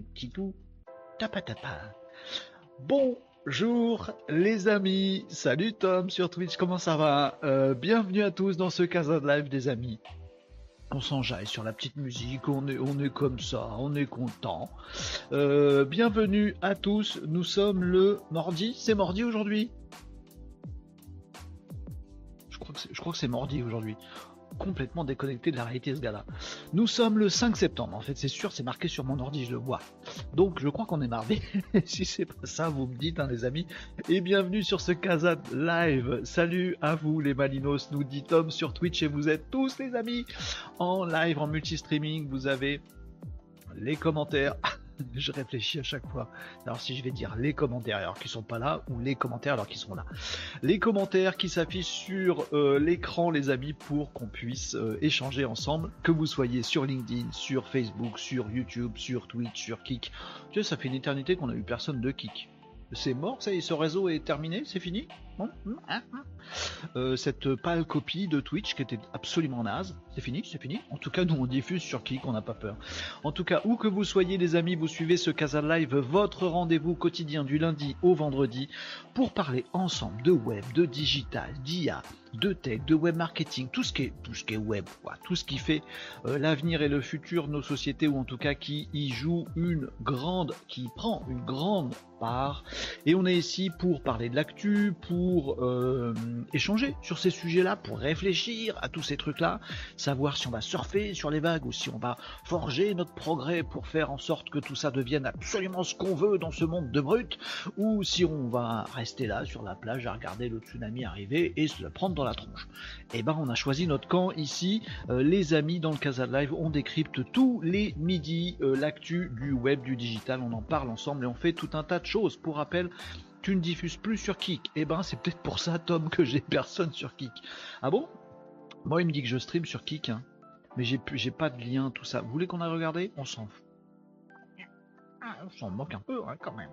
titulé, titu, titou, tapa tapa. Bonjour les amis, salut Tom sur Twitch, comment ça va? Euh, Bienvenue à tous dans ce Casa de Live des amis. On s'enjaille sur la petite musique, on est, on est comme ça, on est content. Euh, bienvenue à tous, nous sommes le mardi, c'est mardi aujourd'hui? Je crois que c'est mardi aujourd'hui complètement déconnecté de la réalité ce gars-là. Nous sommes le 5 septembre, en fait c'est sûr, c'est marqué sur mon ordi, je le vois. Donc je crois qu'on est mardi. si c'est pas ça, vous me dites hein, les amis. Et bienvenue sur ce Casa Live. Salut à vous les Malinos, nous dit Tom sur Twitch et vous êtes tous les amis en live, en multi-streaming. Vous avez les commentaires. je réfléchis à chaque fois. Alors si je vais dire les commentaires alors qu'ils sont pas là ou les commentaires alors qu'ils sont là. Les commentaires qui s'affichent sur euh, l'écran les amis pour qu'on puisse euh, échanger ensemble, que vous soyez sur LinkedIn, sur Facebook, sur YouTube, sur Twitch, sur Kik. Tu sais, ça fait une éternité qu'on a eu personne de Kik. C'est mort, ça y est, ce réseau est terminé, c'est fini? Hein, hein. Euh, Cette pâle copie de Twitch qui était absolument naze, c'est fini, c'est fini. En tout cas, nous on diffuse sur Kik, on n'a pas peur. En tout cas, où que vous soyez les amis, vous suivez ce Casa Live, votre rendez-vous quotidien du lundi au vendredi pour parler ensemble de web, de digital, d'IA, de tech, de web marketing, tout ce qui est, tout ce qui est web, tout ce qui fait euh, l'avenir et le futur de nos sociétés ou en tout cas qui y joue une grande, qui prend une grande part. Et on est ici pour parler de l'actu, pour euh, échanger sur ces sujets-là, pour réfléchir à tous ces trucs-là, savoir si on va surfer sur les vagues ou si on va forger notre progrès pour faire en sorte que tout ça devienne absolument ce qu'on veut dans ce monde de brut, ou si on va rester là sur la plage à regarder le tsunami arriver et se le prendre dans la tronche. Et ben on a choisi notre camp ici, Euh, les amis dans le Casa Live, on décrypte tous les midis euh, l'actu du web, du digital, on en parle ensemble et on fait tout un tas de choses. Pour rappel, tu ne diffuses plus sur Kik. Et ben c'est peut-être pour ça Tom que j'ai personne sur Kik. Ah bon? Moi il me dit que je stream sur Kik, hein. mais j'ai pas de lien, tout ça. Vous voulez qu'on a regardé On s'en fout. Ah, on s'en moque un peu hein, quand même.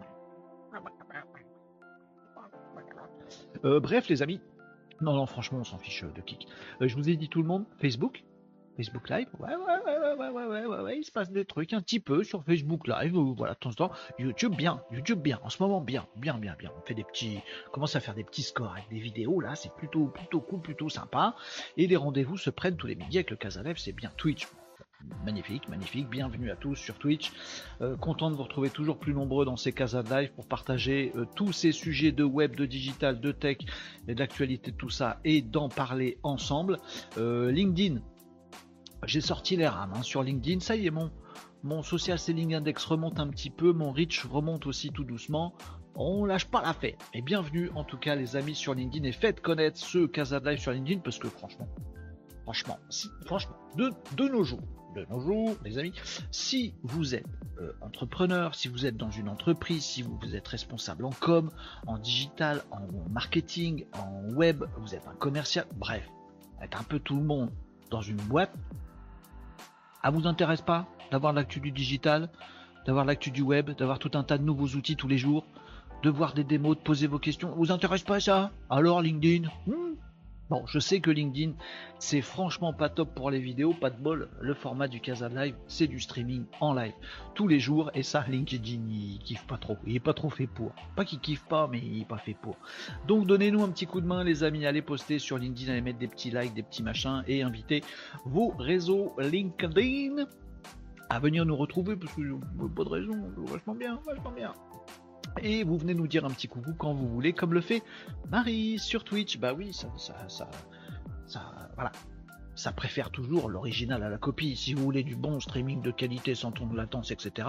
Euh, bref, les amis. Non, non, franchement, on s'en fiche euh, de Kik. Euh, je vous ai dit tout le monde, Facebook? Facebook Live, ouais, ouais, ouais, ouais, ouais, il se passe des trucs un petit peu sur Facebook Live, voilà, de temps en temps. YouTube, bien, YouTube, bien, en ce moment, bien, bien, bien, bien. On fait des petits, commence à faire des petits scores avec des vidéos, là, c'est plutôt, plutôt cool, plutôt sympa. Et les rendez-vous se prennent tous les midis avec le Casalev, c'est bien Twitch. Magnifique, magnifique. Bienvenue à tous sur Twitch. Euh, content de vous retrouver toujours plus nombreux dans ces casas de live pour partager euh, tous ces sujets de web, de digital, de tech et de l'actualité, tout ça, et d'en parler ensemble. Euh, LinkedIn, j'ai sorti les rames hein, sur LinkedIn. Ça y est, mon, mon social selling index remonte un petit peu, mon reach remonte aussi tout doucement. On lâche pas la fête. Et bienvenue en tout cas les amis sur LinkedIn et faites connaître ce Casa Live sur LinkedIn parce que franchement, franchement, franchement, de, de nos jours, de nos jours, les amis, si vous êtes euh, entrepreneur, si vous êtes dans une entreprise, si vous, vous êtes responsable en com, en digital, en marketing, en web, vous êtes un commercial, bref, êtes un peu tout le monde dans une boîte, ça vous intéresse pas d'avoir l'actu du digital, d'avoir l'actu du web, d'avoir tout un tas de nouveaux outils tous les jours, de voir des démos, de poser vos questions, vous intéresse pas ça? Alors LinkedIn? Hmm Bon, je sais que LinkedIn, c'est franchement pas top pour les vidéos, pas de bol. Le format du Casa Live, c'est du streaming en live tous les jours. Et ça, LinkedIn, il kiffe pas trop. Il est pas trop fait pour. Pas qu'il kiffe pas, mais il est pas fait pour. Donc donnez-nous un petit coup de main, les amis. Allez poster sur LinkedIn, allez mettre des petits likes, des petits machins et invitez vos réseaux LinkedIn à venir nous retrouver parce que pas de raison, vachement bien, vachement bien. Et vous venez nous dire un petit coucou quand vous voulez, comme le fait Marie sur Twitch. Bah oui, ça, ça, voilà. Ça préfère toujours l'original à la copie. Si vous voulez du bon streaming de qualité sans ton de latence, etc.,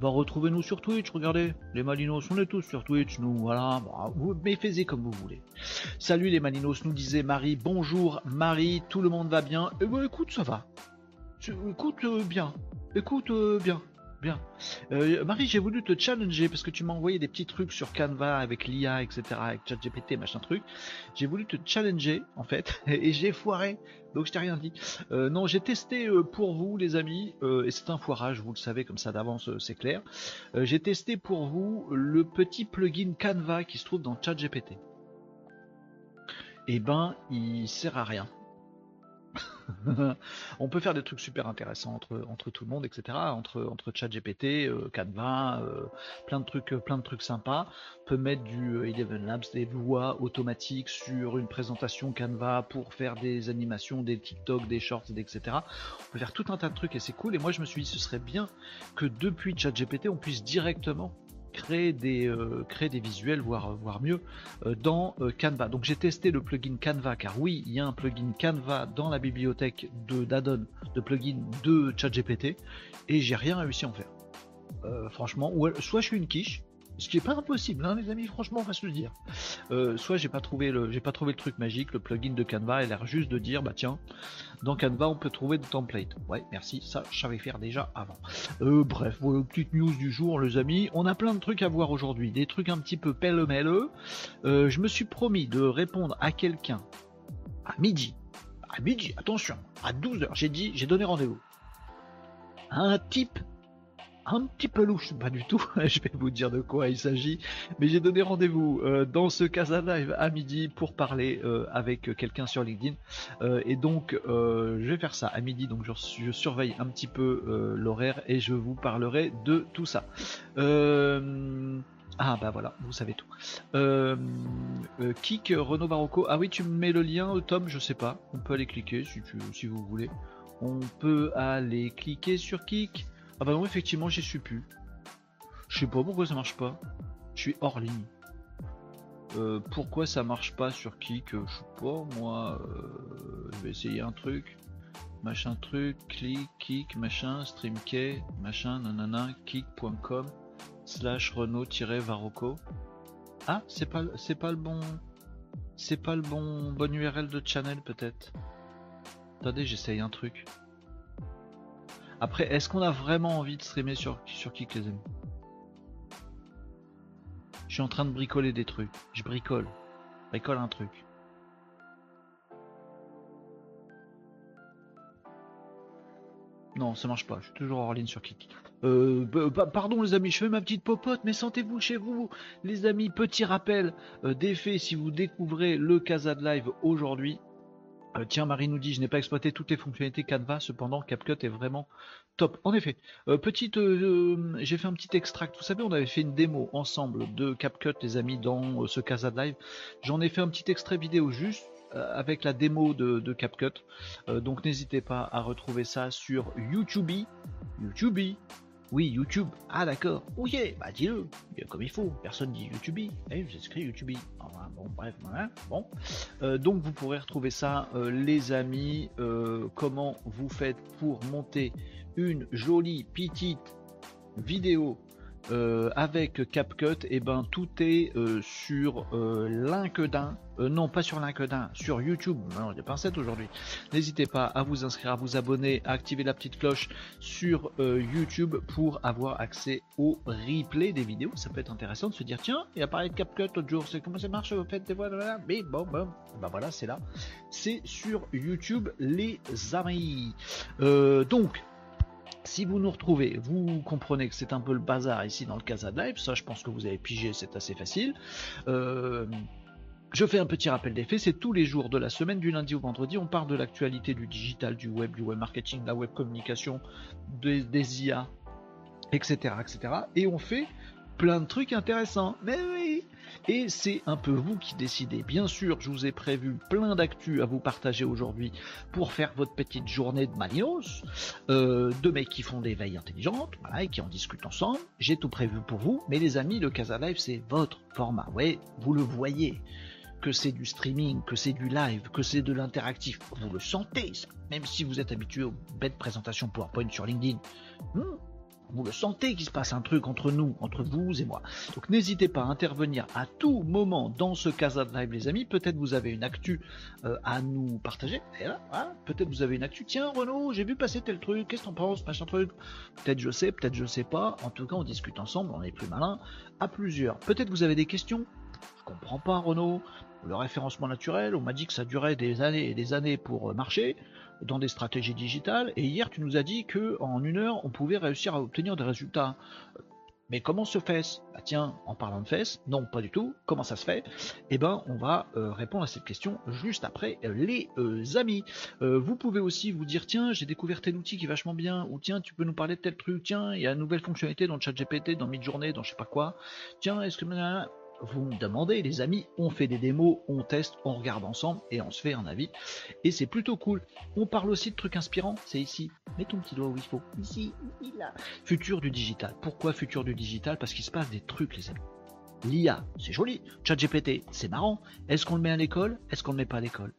bah retrouvez-nous sur Twitch. Regardez, les Malinos, on est tous sur Twitch, nous, voilà. Bah, vous, mais comme vous voulez. Salut les Malinos, nous disait Marie. Bonjour Marie, tout le monde va bien Eh ben écoute, ça va. Écoute euh, bien. Écoute euh, bien. Bien. Euh, Marie, j'ai voulu te challenger parce que tu m'as envoyé des petits trucs sur Canva avec l'IA, etc., avec ChatGPT, machin truc. J'ai voulu te challenger, en fait, et j'ai foiré. Donc je t'ai rien dit. Euh, non, j'ai testé euh, pour vous, les amis, et c'est un foirage, vous le savez comme ça d'avance, c'est clair. J'ai testé pour vous le petit plugin Canva qui se trouve dans ChatGPT. Eh ben, il sert à rien. on peut faire des trucs super intéressants entre, entre tout le monde, etc. Entre, entre ChatGPT, euh, Canva, euh, plein de trucs, euh, plein de trucs sympas. On peut mettre du Eleven Labs, des voix automatiques sur une présentation Canva pour faire des animations, des TikTok, des shorts, etc. On peut faire tout un tas de trucs et c'est cool. Et moi je me suis dit ce serait bien que depuis ChatGPT on puisse directement créer des, euh, créer des visuels, voire, voire mieux, euh, dans euh, Canva. Donc j'ai testé le plugin Canva, car oui, il y a un plugin Canva dans la bibliothèque de d'addon de plugin de ChatGPT, et j'ai rien réussi à en faire. franchement, soit je suis une quiche, ce qui est pas impossible, hein, les amis, franchement, on va se le dire. Euh, soit j'ai pas trouvé le, j'ai pas trouvé le truc magique, le plugin de Canva a l'air juste de dire, bah tiens, dans Canva on peut trouver des templates. Ouais, merci, ça je savais faire déjà avant. Euh, bref, voilà, petite news du jour, les amis. On a plein de trucs à voir aujourd'hui, des trucs un petit peu pêle-mêle. Euh, je me suis promis de répondre à quelqu'un à midi. À midi, attention, à 12h, j'ai dit, j'ai donné rendez-vous. Un type un petit peu louche, pas du tout, je vais vous dire de quoi il s'agit, mais j'ai donné rendez-vous euh, dans ce Casa Live à midi pour parler euh, avec quelqu'un sur LinkedIn, euh, et donc je vais faire ça à midi, donc je, surveille un petit peu l'horaire et je vous parlerai de tout ça. Ah bah voilà, vous savez tout. Kik, Renault Barocco. Ah oui, tu me mets le lien, Tom, je sais pas. On peut aller cliquer si vous voulez. On peut aller cliquer sur Kik. Ah bah non, effectivement, j'y suis plus. Je sais pas pourquoi ça marche pas. Je suis hors ligne. Euh, pourquoi ça marche pas sur Kik Je sais pas, moi. Euh, je vais essayer un truc. Machin truc, clic, kick, machin, streamkey, machin, nanana, kick.com slash Renault-Varocco. Ah, c'est pas, c'est pas le bon. C'est pas le bon, bon URL de channel peut-être. Attendez, j'essaye un truc. Après, est-ce qu'on a vraiment envie de streamer sur, sur les amis Je suis en train de bricoler des trucs. Je bricole. Bricole un truc. Non, ça marche pas. Je suis toujours hors ligne sur Kik. Euh, pardon les amis, je fais ma petite popote, mais sentez-vous chez vous, les amis. Petit rappel euh, d'effet si vous découvrez le Casa Live aujourd'hui. Euh, tiens, Marie nous dit, je n'ai pas exploité toutes les fonctionnalités Canva, cependant CapCut est vraiment top. En effet, euh, petite, euh, j'ai fait un petit extract. Vous savez, on avait fait une démo ensemble de CapCut, les amis, dans ce Casa Live. J'en ai fait un petit extrait vidéo juste avec la démo de, CapCut. donc n'hésitez pas à retrouver ça sur YouTube. YouTube. Oui, YouTube. Ah d'accord. Oui, bah dis-le. Comme il faut. Personne dit YouTube. Eh, vous écrit YouTube. bon, bref, Bon. Euh, donc vous pourrez retrouver ça, euh, les amis. Euh, comment vous faites pour monter une jolie petite vidéo euh, avec CapCut, et eh ben tout est euh, sur euh, LinkedIn, non pas sur LinkedIn, sur YouTube. Non, pas 7 aujourd'hui. N'hésitez pas à vous inscrire, à vous abonner, à activer la petite cloche sur YouTube pour avoir accès au replay des vidéos. Ça peut être intéressant de se dire tiens, il a parlé de CapCut l'autre jour, c'est comment ça marche, vous faites des voix, mais bon, bon, ben voilà, c'est là. C'est sur YouTube, les amis. donc si vous nous retrouvez, vous comprenez que c'est un peu le bazar ici dans le Casa Live, ça je pense que vous avez pigé, c'est assez facile. Euh, je fais un petit rappel des faits, c'est tous les jours de la semaine, du lundi au vendredi, on parle de l'actualité du digital, du web, du web marketing, de la web communication, des, des IA, etc., etc. Et on fait plein de trucs intéressants. Mais oui Et c'est un peu vous qui décidez. Bien sûr, je vous ai prévu plein d'actu à vous partager aujourd'hui pour faire votre petite journée de Malinos, euh, de mecs qui font des veilles intelligentes, voilà, et qui en discutent ensemble. J'ai tout prévu pour vous, mais les amis, le Casa Live, c'est votre format. Ouais, vous le voyez que c'est du streaming, que c'est du live, que c'est de l'interactif. Vous le sentez, même si vous êtes habitué aux bêtes présentations PowerPoint sur LinkedIn. Hmm, vous le sentez qu'il se passe un truc entre nous, entre vous et moi. Donc n'hésitez pas à intervenir à tout moment dans ce Casa de Live, les amis. Peut-être vous avez une actu euh, à nous partager. peut-être vous avez une actu. Tiens, Renaud, j'ai vu passer tel truc. Qu'est-ce que t'en penses, machin truc? Peut-être je sais, peut-être je sais pas. En tout cas, on discute ensemble. On est plus malin à plusieurs. Peut-être vous avez des questions? Je comprends pas, Renaud. Le référencement naturel, on m'a dit que ça durait des années et des années pour marcher dans des stratégies digitales. Et hier, tu nous as dit que en une heure, on pouvait réussir à obtenir des résultats. Mais comment se fait-ce? Bah tiens, en parlant de fesses, non pas du tout, comment ça se fait? Eh ben on va euh, répondre à cette question juste après euh, les euh, amis. vous pouvez aussi vous dire tiens j'ai découvert tel outil qui est vachement bien, ou tiens tu peux nous parler de tel truc, tiens il y a une nouvelle fonctionnalité dans le chat GPT, dans Midjourney, dans je sais pas quoi, tiens est-ce que vous me demandez, les amis, on fait des démos, on teste, on regarde ensemble et on se fait un avis. Et c'est plutôt cool. On parle aussi de trucs inspirants, c'est ici. Mets ton petit doigt où il faut. Ici, là. Futur du digital. Pourquoi futur du digital? Parce qu'il se passe des trucs, les amis. L'IA, c'est joli. ChatGPT, c'est marrant. Est-ce qu'on le met à l'école? Est-ce qu'on le met pas à l'école?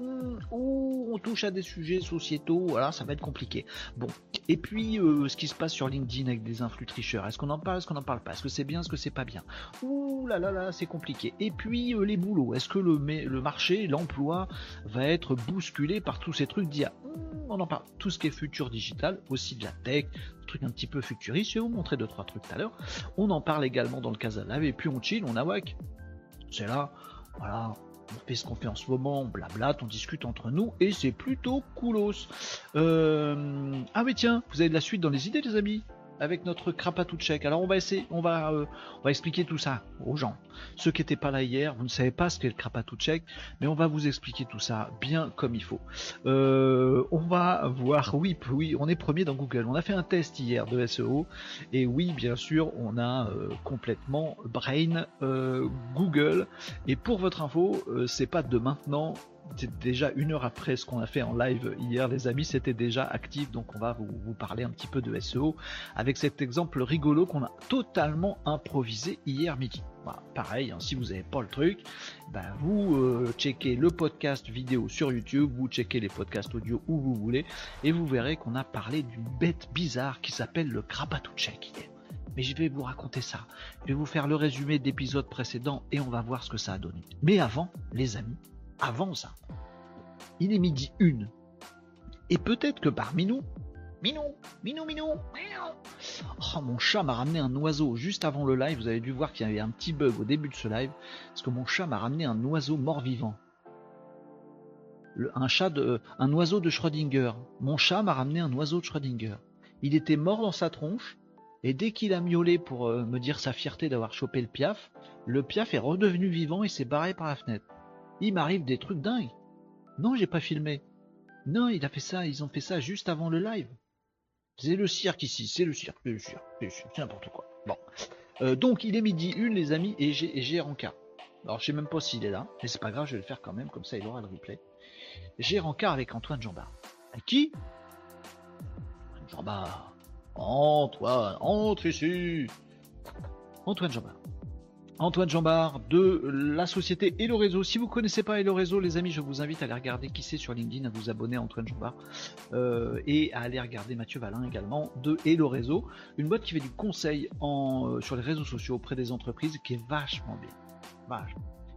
On touche à des sujets sociétaux, voilà, ça va être compliqué. Bon, et puis euh, ce qui se passe sur LinkedIn avec des influx tricheurs, est-ce qu'on en parle, est-ce qu'on en parle pas, est-ce que c'est bien, est-ce que c'est pas bien? Ouh là là là, c'est compliqué. Et puis euh, les boulots, est-ce que le, marché, l'emploi va être bousculé par tous ces trucs d'IA hmm, On en parle. Tout ce qui est futur digital, aussi de la tech, trucs un petit peu futuristes. Je vais vous montrer deux trois trucs tout à l'heure. On en parle également dans le Casa Live et puis on chill, on awak. C'est là, voilà, on fait ce qu'on fait en ce moment, on on discute entre nous et c'est plutôt coolos. Euh... Ah mais tiens, vous avez de la suite dans les idées les amis? Avec notre check. Alors on va essayer, on va, euh, on va expliquer tout ça aux gens. Ceux qui n'étaient pas là hier, vous ne savez pas ce qu'est le check, mais on va vous expliquer tout ça bien comme il faut. Euh, on va voir, oui, oui, on est premier dans Google. On a fait un test hier de SEO et oui, bien sûr, on a euh, complètement brain Google. Et pour votre info, c'est pas de maintenant déjà une heure après ce qu'on a fait en live hier, les amis, c'était déjà actif. Donc on va vous, parler un petit peu de SEO avec cet exemple rigolo qu'on a totalement improvisé hier midi. pareil, hein, si vous n'avez pas le truc, ben vous euh, checkez le podcast vidéo sur YouTube, vous checkez les podcasts audio où vous voulez, et vous verrez qu'on a parlé d'une bête bizarre qui s'appelle le check hier. Mais je vais vous raconter ça. Je vais vous faire le résumé d'épisodes précédents et on va voir ce que ça a donné. Mais avant, les amis, avant ça. Il est midi une. Et peut-être que parmi nous, Minou, Minou, Minou, Oh, mon chat m'a ramené un oiseau juste avant le live. Vous avez dû voir qu'il y avait un petit bug au début de ce live. Parce que mon chat m'a ramené un oiseau mort-vivant. un chat de, un oiseau de Schrödinger. Mon chat m'a ramené un oiseau de Schrödinger. Il était mort dans sa tronche. Et dès qu'il a miaulé pour euh, me dire sa fierté d'avoir chopé le piaf, le piaf est redevenu vivant et s'est barré par la fenêtre il m'arrive des trucs dingues. Non, j'ai pas filmé. Non, il a fait ça, ils ont fait ça juste avant le live. C'est le cirque ici, c'est le cirque, c'est le cirque, c'est n'importe quoi. Bon. Euh, donc il est midi une les amis et j'ai Rancard. Alors je sais même pas s'il est là, mais c'est pas grave, je vais le faire quand même, comme ça il aura le replay. J'ai Rancard avec Antoine Jambard. À qui? Jambard. Antoine, entre ici. Antoine Jambard. Antoine Jambard de la société Hello Réseau. Si vous connaissez pas Hello Réseau, les amis, je vous invite à aller regarder qui c'est sur LinkedIn, à vous abonner Antoine Jambard euh, et à aller regarder Mathieu Valin également de Hello Réseau, une boîte qui fait du conseil euh, sur les réseaux sociaux auprès des entreprises qui est vachement bien.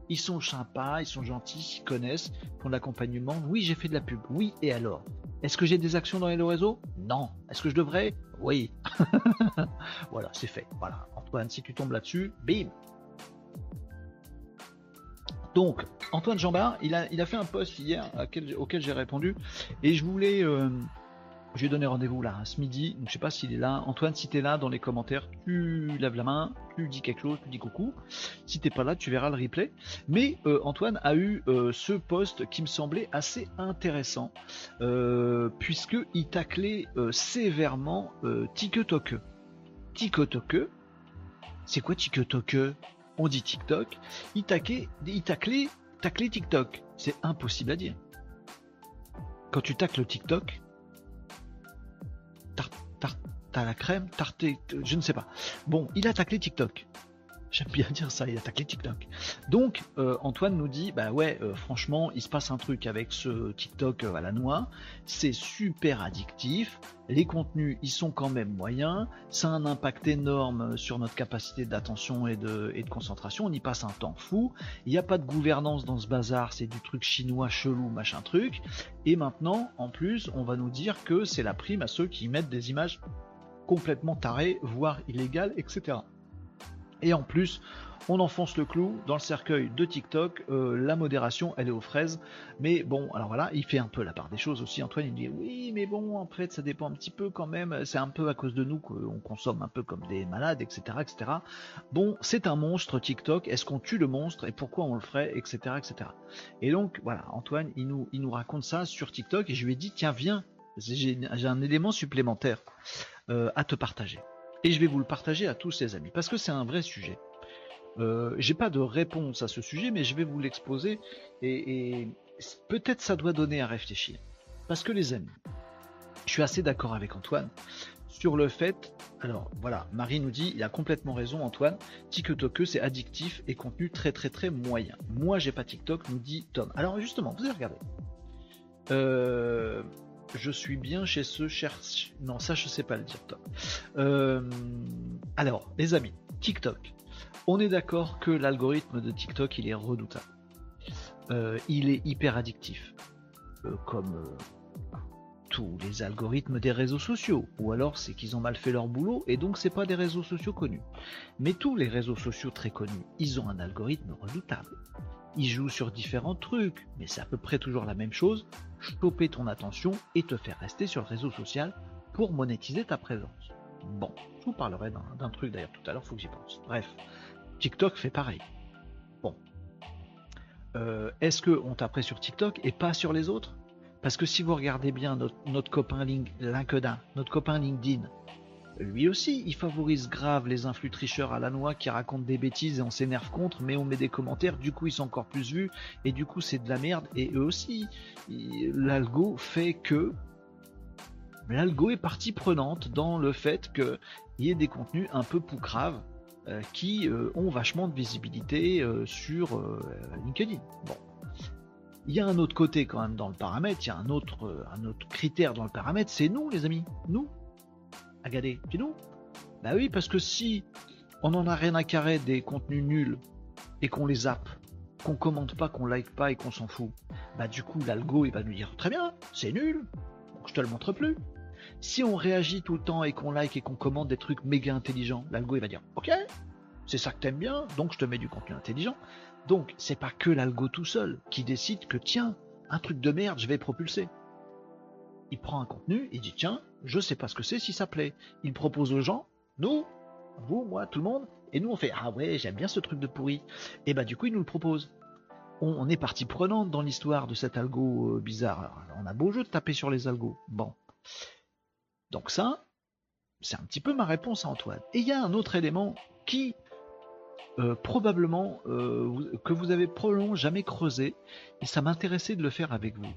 Ils sont sympas, ils sont gentils, ils connaissent, font de l'accompagnement. Oui, j'ai fait de la pub. Oui, et alors? Est-ce que j'ai des actions dans Hello Réseau? Non. Est-ce que je devrais? Oui. voilà, c'est fait. Voilà. Antoine, si tu tombes là-dessus, bim, donc, Antoine Jambard, il a, il a fait un post hier auquel j'ai répondu et je voulais. Euh, je lui ai donné rendez-vous là, ce midi. Donc, je sais pas s'il est là. Antoine, si tu es là dans les commentaires, tu lèves la main, tu dis quelque chose, tu dis coucou. Si t'es pas là, tu verras le replay. Mais euh, Antoine a eu euh, ce post qui me semblait assez intéressant, puisque il taclait sévèrement TikTok. TikTok, c'est quoi TikTok on dit TikTok, il taclait, il TikTok. C'est impossible à dire. Quand tu tacles TikTok, t'as la crème, tarté, je ne sais pas. Bon, il a taclé TikTok. J'aime bien dire ça, il attaque les TikTok. Donc euh, Antoine nous dit, bah ouais, euh, franchement, il se passe un truc avec ce TikTok euh, à la noix, c'est super addictif, les contenus, ils sont quand même moyens, ça a un impact énorme sur notre capacité d'attention et de, et de concentration, on y passe un temps fou, il n'y a pas de gouvernance dans ce bazar, c'est du truc chinois chelou, machin truc, et maintenant, en plus, on va nous dire que c'est la prime à ceux qui mettent des images complètement tarées, voire illégales, etc. Et en plus, on enfonce le clou dans le cercueil de TikTok. Euh, la modération, elle est aux fraises. Mais bon, alors voilà, il fait un peu la part des choses aussi. Antoine, il dit oui, mais bon, en fait, ça dépend un petit peu quand même. C'est un peu à cause de nous qu'on consomme un peu comme des malades, etc., etc. Bon, c'est un monstre TikTok. Est-ce qu'on tue le monstre et pourquoi on le ferait, etc., etc. Et donc voilà, Antoine, il nous, il nous raconte ça sur TikTok et je lui ai dit tiens, viens, j'ai un élément supplémentaire euh, à te partager. Et je vais vous le partager à tous les amis, parce que c'est un vrai sujet. Euh, J'ai pas de réponse à ce sujet, mais je vais vous l'exposer et, peut-être ça doit donner à réfléchir. Parce que les amis, je suis assez d'accord avec Antoine sur le fait. Alors voilà, Marie nous dit, il a complètement raison Antoine. TikTok c'est addictif et contenu très très très moyen. Moi j'ai pas TikTok, nous dit Tom. Alors justement, vous allez regarder. Euh, je suis bien chez ce cherche. Non, ça je sais pas le dire, Tom. Euh, alors, les amis, TikTok. On est d'accord que l'algorithme de TikTok, il est redoutable. Euh, il est hyper addictif. Euh, comme tous les algorithmes des réseaux sociaux. Ou alors c'est qu'ils ont mal fait leur boulot et donc c'est pas des réseaux sociaux connus. Mais tous les réseaux sociaux très connus, ils ont un algorithme redoutable. Ils jouent sur différents trucs, mais c'est à peu près toujours la même chose. Choper ton attention et te faire rester sur le réseau social pour monétiser ta présence. Bon, je vous parlerai d'un truc d'ailleurs tout à l'heure, faut que j'y pense. Bref, TikTok fait pareil. Bon. Euh, Est-ce qu'on taperait sur TikTok et pas sur les autres? Parce que si vous regardez bien notre copain LinkedIn, notre copain LinkedIn, lui aussi, il favorise grave les influx tricheurs à la noix qui racontent des bêtises et on s'énerve contre, mais on met des commentaires, du coup ils sont encore plus vus, et du coup c'est de la merde, et eux aussi, l'algo fait que l'algo est partie prenante dans le fait qu'il y ait des contenus un peu poucraves euh, qui euh, ont vachement de visibilité euh, sur LinkedIn. Bon. Il y a un autre côté quand même dans le paramètre, il y a un autre, un autre critère dans le paramètre, c'est nous les amis, nous. Regardez, c'est nous. Bah oui, parce que si on en a rien à carrer des contenus nuls et qu'on les zappe, qu'on commente pas, qu'on like pas et qu'on s'en fout, bah du coup l'algo il va nous dire très bien, c'est nul, je te le montre plus. Si on réagit tout le temps et qu'on like et qu'on commente des trucs méga intelligents, l'algo il va dire ok, c'est ça que t'aimes bien, donc je te mets du contenu intelligent. Donc c'est pas que l'algo tout seul qui décide que tiens, un truc de merde, je vais propulser. Il prend un contenu, il dit tiens, je sais pas ce que c'est si ça plaît. Il propose aux gens, nous, vous, moi, tout le monde, et nous on fait ah ouais, j'aime bien ce truc de pourri. Et bah du coup il nous le propose. On, est partie prenante dans l'histoire de cet algo euh, bizarre. on a beau jeu de taper sur les algos. Bon. Donc ça, c'est un petit peu ma réponse à Antoine. Et il y a un autre élément qui euh, probablement euh, que vous avez probablement jamais creusé et ça m'intéressait de le faire avec vous.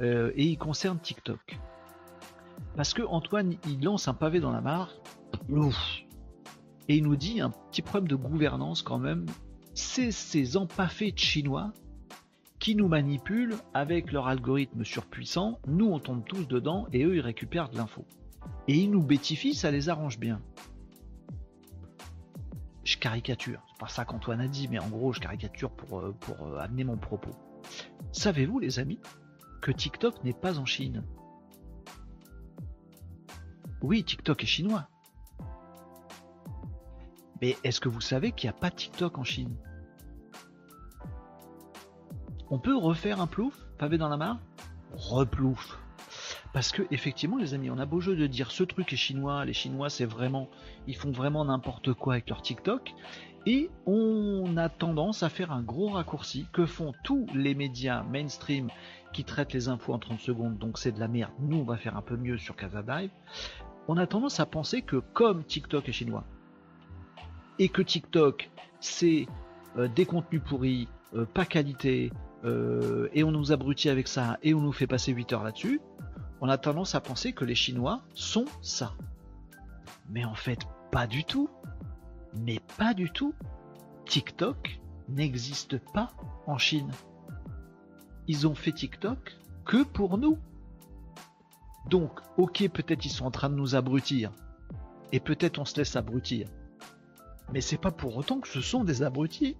Euh, et il concerne TikTok. Parce que Antoine, il lance un pavé dans la mare. Et il nous dit un petit problème de gouvernance quand même. C'est ces empaffés chinois qui nous manipulent avec leur algorithme surpuissant. Nous, on tombe tous dedans et eux, ils récupèrent de l'info et ils nous bétifient, ça les arrange bien. Je caricature, c'est pas ça qu'Antoine a dit, mais en gros, je caricature pour, euh, pour euh, amener mon propos. Savez-vous, les amis, que TikTok n'est pas en Chine Oui, TikTok est chinois. Mais est-ce que vous savez qu'il n'y a pas TikTok en Chine? On peut refaire un plouf, pavé dans la mare? Replouf. Parce que effectivement, les amis, on a beau jeu de dire ce truc est chinois, les Chinois, c'est vraiment, ils font vraiment n'importe quoi avec leur TikTok, et on a tendance à faire un gros raccourci que font tous les médias mainstream qui traitent les infos en 30 secondes, donc c'est de la merde. Nous, on va faire un peu mieux sur Casadive. On a tendance à penser que comme TikTok est chinois, et que TikTok c'est euh, des contenus pourris, euh, pas qualité, euh, et on nous abrutit avec ça, et on nous fait passer 8 heures là-dessus, on a tendance à penser que les Chinois sont ça. Mais en fait, pas du tout. Mais pas du tout. TikTok n'existe pas en Chine. Ils ont fait TikTok que pour nous. Donc, ok, peut-être ils sont en train de nous abrutir. Et peut-être on se laisse abrutir. Mais c'est pas pour autant que ce sont des abrutis.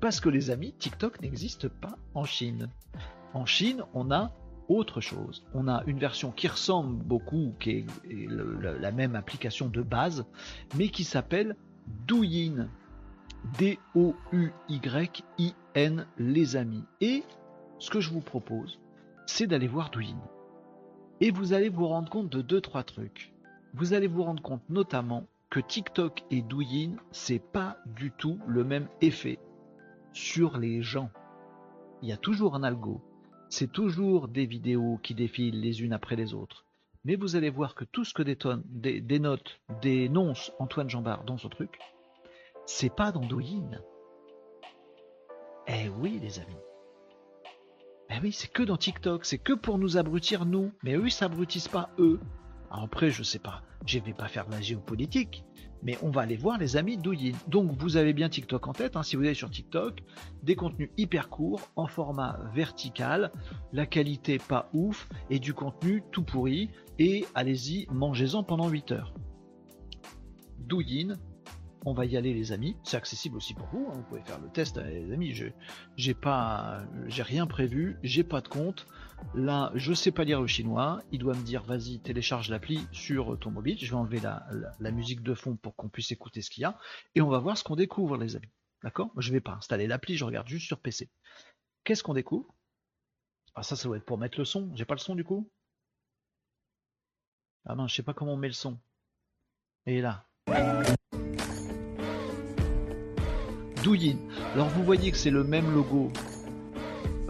Parce que les amis, TikTok n'existe pas en Chine. En Chine, on a autre chose. On a une version qui ressemble beaucoup, qui est la même application de base, mais qui s'appelle Douyin. D-O-U-Y-I-N, les amis. Et ce que je vous propose, c'est d'aller voir Douyin. Et vous allez vous rendre compte de deux, trois trucs. Vous allez vous rendre compte notamment que TikTok et Douyin, c'est pas du tout le même effet sur les gens. Il y a toujours un algo. C'est toujours des vidéos qui défilent les unes après les autres. Mais vous allez voir que tout ce que détonne, des, notes, dénonce Antoine Jambard dans ce truc, c'est pas dans Douyin. Eh oui, les amis. Eh oui, c'est que dans TikTok, c'est que pour nous abrutir nous. Mais eux, ils s'abrutissent pas eux. après, je sais pas, je vais pas faire de la géopolitique, mais on va aller voir les amis Douyin. Donc vous avez bien TikTok en tête, hein, si vous allez sur TikTok, des contenus hyper courts, en format vertical, la qualité pas ouf, et du contenu tout pourri, et allez-y, mangez-en pendant 8 heures. Douyin, on va y aller les amis, c'est accessible aussi pour vous, hein. vous pouvez faire le test hein, les amis, je j'ai pas j'ai rien prévu, j'ai pas de compte. Là, je sais pas lire le chinois, il doit me dire vas-y, télécharge l'appli sur ton mobile, je vais enlever la, musique de fond pour qu'on puisse écouter ce qu'il y a et on va voir ce qu'on découvre les amis. D'accord? Je vais pas installer l'appli, je regarde juste sur PC. Qu'est-ce qu'on découvre? Ah ça ça doit être pour mettre le son, j'ai pas le son du coup? Ah ben je sais pas comment on met le son. Et là. Douyin. Alors vous voyez que c'est le même logo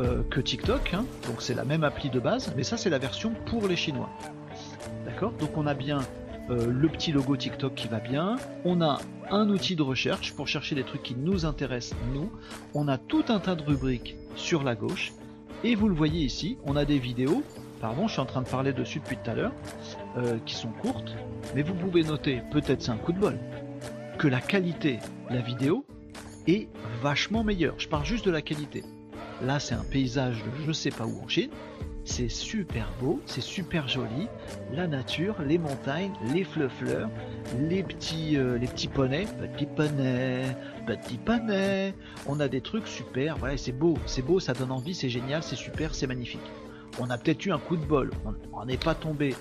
euh, que TikTok, hein. donc c'est la même appli de base, mais ça c'est la version pour les Chinois. D'accord? Donc on a bien euh, le petit logo TikTok qui va bien, on a un outil de recherche pour chercher des trucs qui nous intéressent nous, on a tout un tas de rubriques sur la gauche, et vous le voyez ici, on a des vidéos, pardon je suis en train de parler dessus depuis tout à l'heure, euh, qui sont courtes, mais vous pouvez noter, peut-être c'est un coup de bol, que la qualité, la vidéo, est vachement meilleur. Je parle juste de la qualité. Là, c'est un paysage de je sais pas où en Chine. C'est super beau, c'est super joli. La nature, les montagnes, les fleurs, les petits, euh, les petits poneys, petits poneys, petits poneys. On a des trucs super. Voilà, c'est beau, c'est beau, ça donne envie, c'est génial, c'est super, c'est magnifique. On a peut-être eu un coup de bol. On n'est pas tombé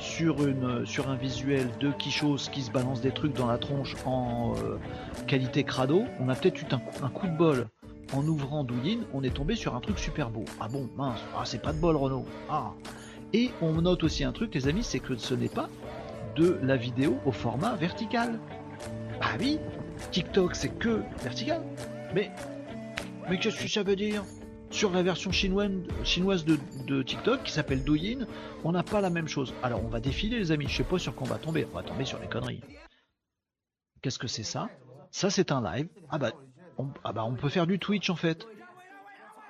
sur, une, sur un visuel de Kichos qui se balance des trucs dans la tronche en euh, qualité crado, on a peut-être eu un, coup de bol en ouvrant Douyin, on est tombé sur un truc super beau. Ah bon, mince, ah, c'est pas de bol Renault. Ah. Et on note aussi un truc, les amis, c'est que ce n'est pas de la vidéo au format vertical. Ah oui, TikTok c'est que vertical. Mais, mais qu'est-ce que ça veut dire? Sur la version chinoise, de, TikTok qui s'appelle Douyin, on n'a pas la même chose. Alors on va défiler les amis, je sais pas sur quoi on va tomber, on va tomber sur les conneries. Qu'est-ce que c'est ça? Ça c'est un live. Ah bah, on, ah bah on peut faire du Twitch en fait.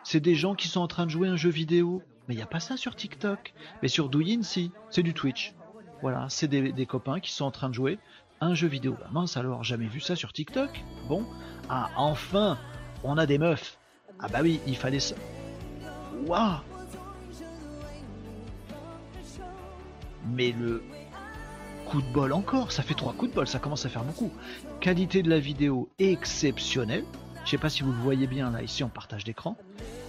C'est des gens qui sont en train de jouer un jeu vidéo. Mais il n'y a pas ça sur TikTok. Mais sur Douyin si, c'est du Twitch. Voilà, c'est des, copains qui sont en train de jouer un jeu vidéo. Bah mince alors, jamais vu ça sur TikTok? Bon, ah enfin, on a des meufs ah bah oui, il fallait ça. Waouh Mais le coup de bol encore, ça fait trois coups de bol, ça commence à faire beaucoup. Qualité de la vidéo exceptionnelle. Je sais pas si vous le voyez bien là, ici en partage d'écran.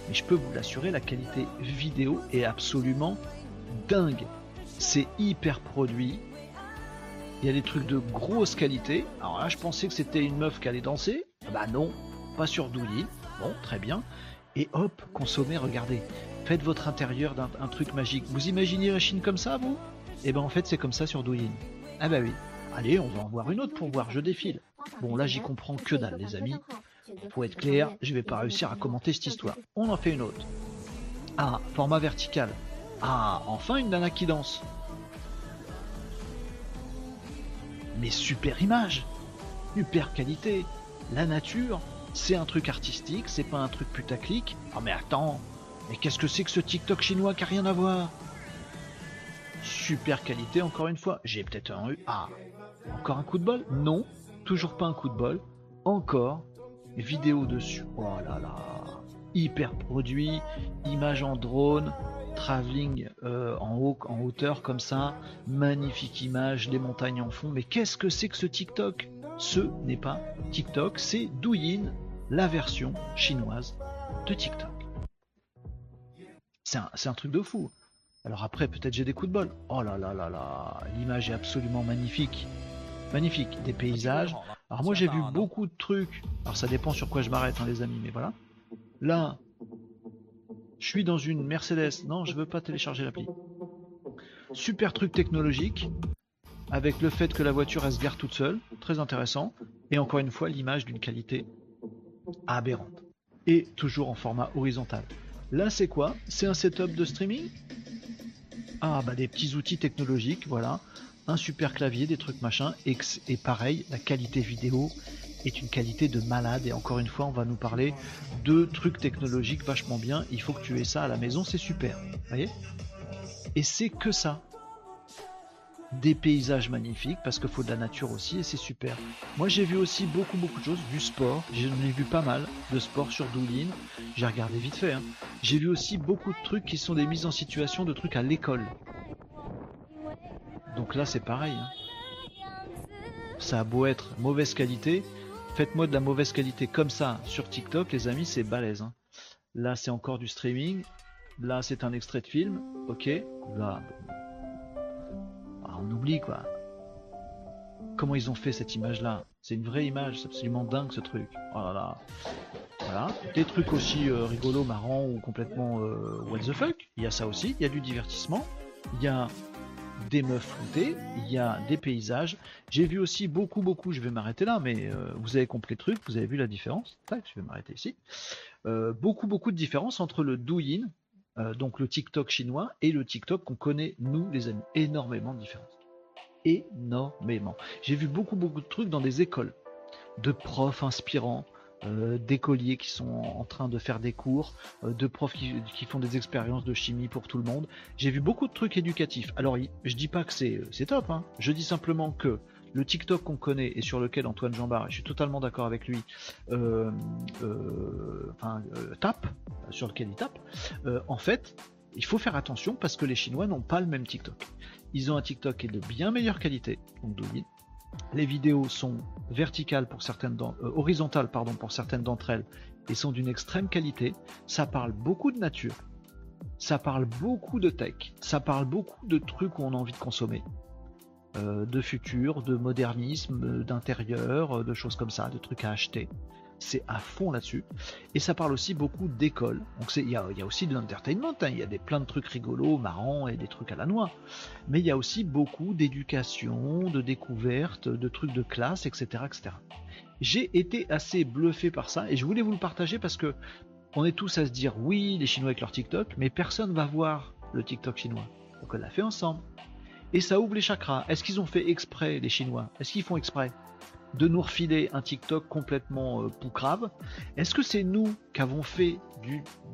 Mais je peux vous l'assurer, la qualité vidéo est absolument dingue. C'est hyper produit. Il y a des trucs de grosse qualité. Alors là, je pensais que c'était une meuf qui allait danser. Bah non, pas sur Douyi. Bon, très bien. Et hop, consommez, regardez. Faites votre intérieur d'un truc magique. Vous imaginez la Chine comme ça, vous? Eh ben en fait, c'est comme ça sur Douyin. Ah bah oui. Allez, on va en voir une autre pour voir, je défile. Bon, là, j'y comprends que dalle, les amis. Pour être clair, je vais pas réussir à commenter cette histoire. On en fait une autre. Ah, format vertical. Ah, enfin une nana qui danse. Mais super image Super qualité La nature c'est un truc artistique, c'est pas un truc putaclic. Ah mais attends, mais qu'est-ce que c'est que ce TikTok chinois qui a rien à voir? Super qualité encore une fois. J'ai peut-être un Ah, encore un coup de bol? Non, toujours pas un coup de bol. Encore. Vidéo dessus. Oh là là, hyper produit, image en drone, travelling euh, en haut, en hauteur comme ça, magnifique image, les montagnes en fond. Mais qu'est-ce que c'est que ce TikTok? Ce n'est pas TikTok, c'est Douyin la version chinoise de TikTok. C'est un, truc de fou. Alors après, peut-être j'ai des coups de bol. Oh là là là là, l'image est absolument magnifique. Magnifique, des paysages. Alors moi j'ai vu beaucoup de trucs. Alors ça dépend sur quoi je m'arrête, hein, les amis, mais voilà. Là, je suis dans une Mercedes. Non, je veux pas télécharger l'appli. Super truc technologique avec le fait que la voiture elle se gare toute seule, très intéressant. Et encore une fois, l'image d'une qualité aberrante. Et toujours en format horizontal. Là, c'est quoi? C'est un setup de streaming? Ah, bah des petits outils technologiques, voilà. Un super clavier, des trucs machin. Et, et pareil, la qualité vidéo est une qualité de malade. Et encore une fois, on va nous parler de trucs technologiques vachement bien. Il faut que tu aies ça à la maison, c'est super. Vous voyez? Et c'est que ça des paysages magnifiques parce qu'il faut de la nature aussi et c'est super. Moi j'ai vu aussi beaucoup beaucoup de choses, du sport, j'en ai vu pas mal de sport sur Douyin, j'ai regardé vite fait. Hein. J'ai vu aussi beaucoup de trucs qui sont des mises en situation de trucs à l'école. Donc là c'est pareil. Hein. Ça a beau être mauvaise qualité, faites-moi de la mauvaise qualité comme ça sur TikTok les amis c'est balèze. Hein. Là c'est encore du streaming, là c'est un extrait de film, ok, là on oublie quoi. Comment ils ont fait cette image-là? C'est une vraie image, c'est absolument dingue ce truc. Oh là Voilà. Des trucs aussi euh, rigolos, marrants ou complètement euh, what the fuck. Il y a ça aussi. Il y a du divertissement. Il y a des meufs floutées. Il y a des paysages. J'ai vu aussi beaucoup, beaucoup. Je vais m'arrêter là, mais euh, vous avez compris le truc. Vous avez vu la différence. Je vais m'arrêter ici. beaucoup, beaucoup de différence entre le Douyin, euh, donc le TikTok chinois et le TikTok qu'on connaît nous les amis. Énormément de différences. Énormément. J'ai vu beaucoup beaucoup de trucs dans des écoles, de profs inspirants, euh, d'écoliers qui sont en train de faire des cours, euh, de profs qui, font des expériences de chimie pour tout le monde. J'ai vu beaucoup de trucs éducatifs. Alors je dis pas que c'est top, hein. je dis simplement que le TikTok qu'on connaît et sur lequel Antoine Jambard, je suis totalement d'accord avec lui, euh, euh, euh, tape, sur lequel il tape, en fait, il faut faire attention parce que les Chinois n'ont pas le même TikTok. Ils ont un TikTok qui est de bien meilleure qualité, donc Les vidéos sont verticales pour certaines, horizontales pour certaines d'entre elles et sont d'une extrême qualité. Ça parle beaucoup de nature, ça parle beaucoup de tech, ça parle beaucoup de trucs où on a envie de consommer. Euh, de futur, de modernisme, euh, d'intérieur, euh, de choses comme ça, de trucs à acheter. C'est à fond là-dessus. Et ça parle aussi beaucoup d'école. Donc il y, a, aussi de l'entertainment, hein. il y a des, plein de trucs rigolos, marrants et des trucs à la noix. Mais il y a aussi beaucoup d'éducation, de découverte, de trucs de classe, etc. etc. J'ai été assez bluffé par ça et je voulais vous le partager parce que on est tous à se dire oui, les Chinois avec leur TikTok, mais personne va voir le TikTok chinois. Donc on l'a fait ensemble et ça ouvre les chakras. Est-ce qu'ils ont fait exprès, les Chinois? Est-ce qu'ils font exprès? De nous refiler un TikTok complètement euh, poucrave Est-ce que c'est nous qui avons fait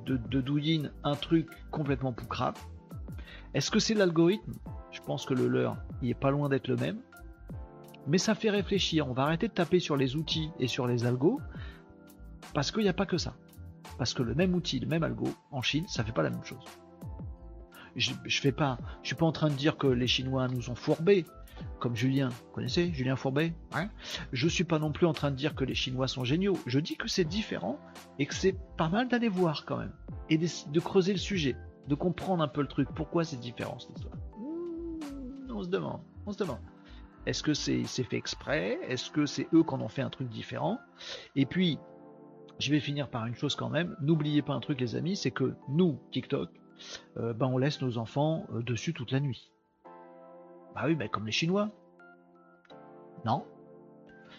de, Douyin un truc complètement poucrave Est-ce que c'est l'algorithme? Je pense que le leur, il est pas loin d'être le même. Mais ça fait réfléchir. On va arrêter de taper sur les outils et sur les algos parce qu'il n'y a pas que ça. Parce que le même outil, le même algo, en Chine, ça fait pas la même chose je, je fais pas, je suis pas en train de dire que les Chinois nous ont fourbés, comme Julien. Vous connaissez Julien Fourbet hein Je suis pas non plus en train de dire que les Chinois sont géniaux. Je dis que c'est différent et que c'est pas mal d'aller voir quand même et de, creuser le sujet, de comprendre un peu le truc. Pourquoi c'est différent cette histoire? Hmm, On se demande, on se demande. Est-ce que c'est fait exprès? Est-ce que c'est eux qui en ont fait un truc différent? Et puis, je vais finir par une chose quand même. N'oubliez pas un truc, les amis, c'est que nous, TikTok, euh, ben on laisse nos enfants euh, dessus toute la nuit. Bah oui, ben comme les Chinois. Non.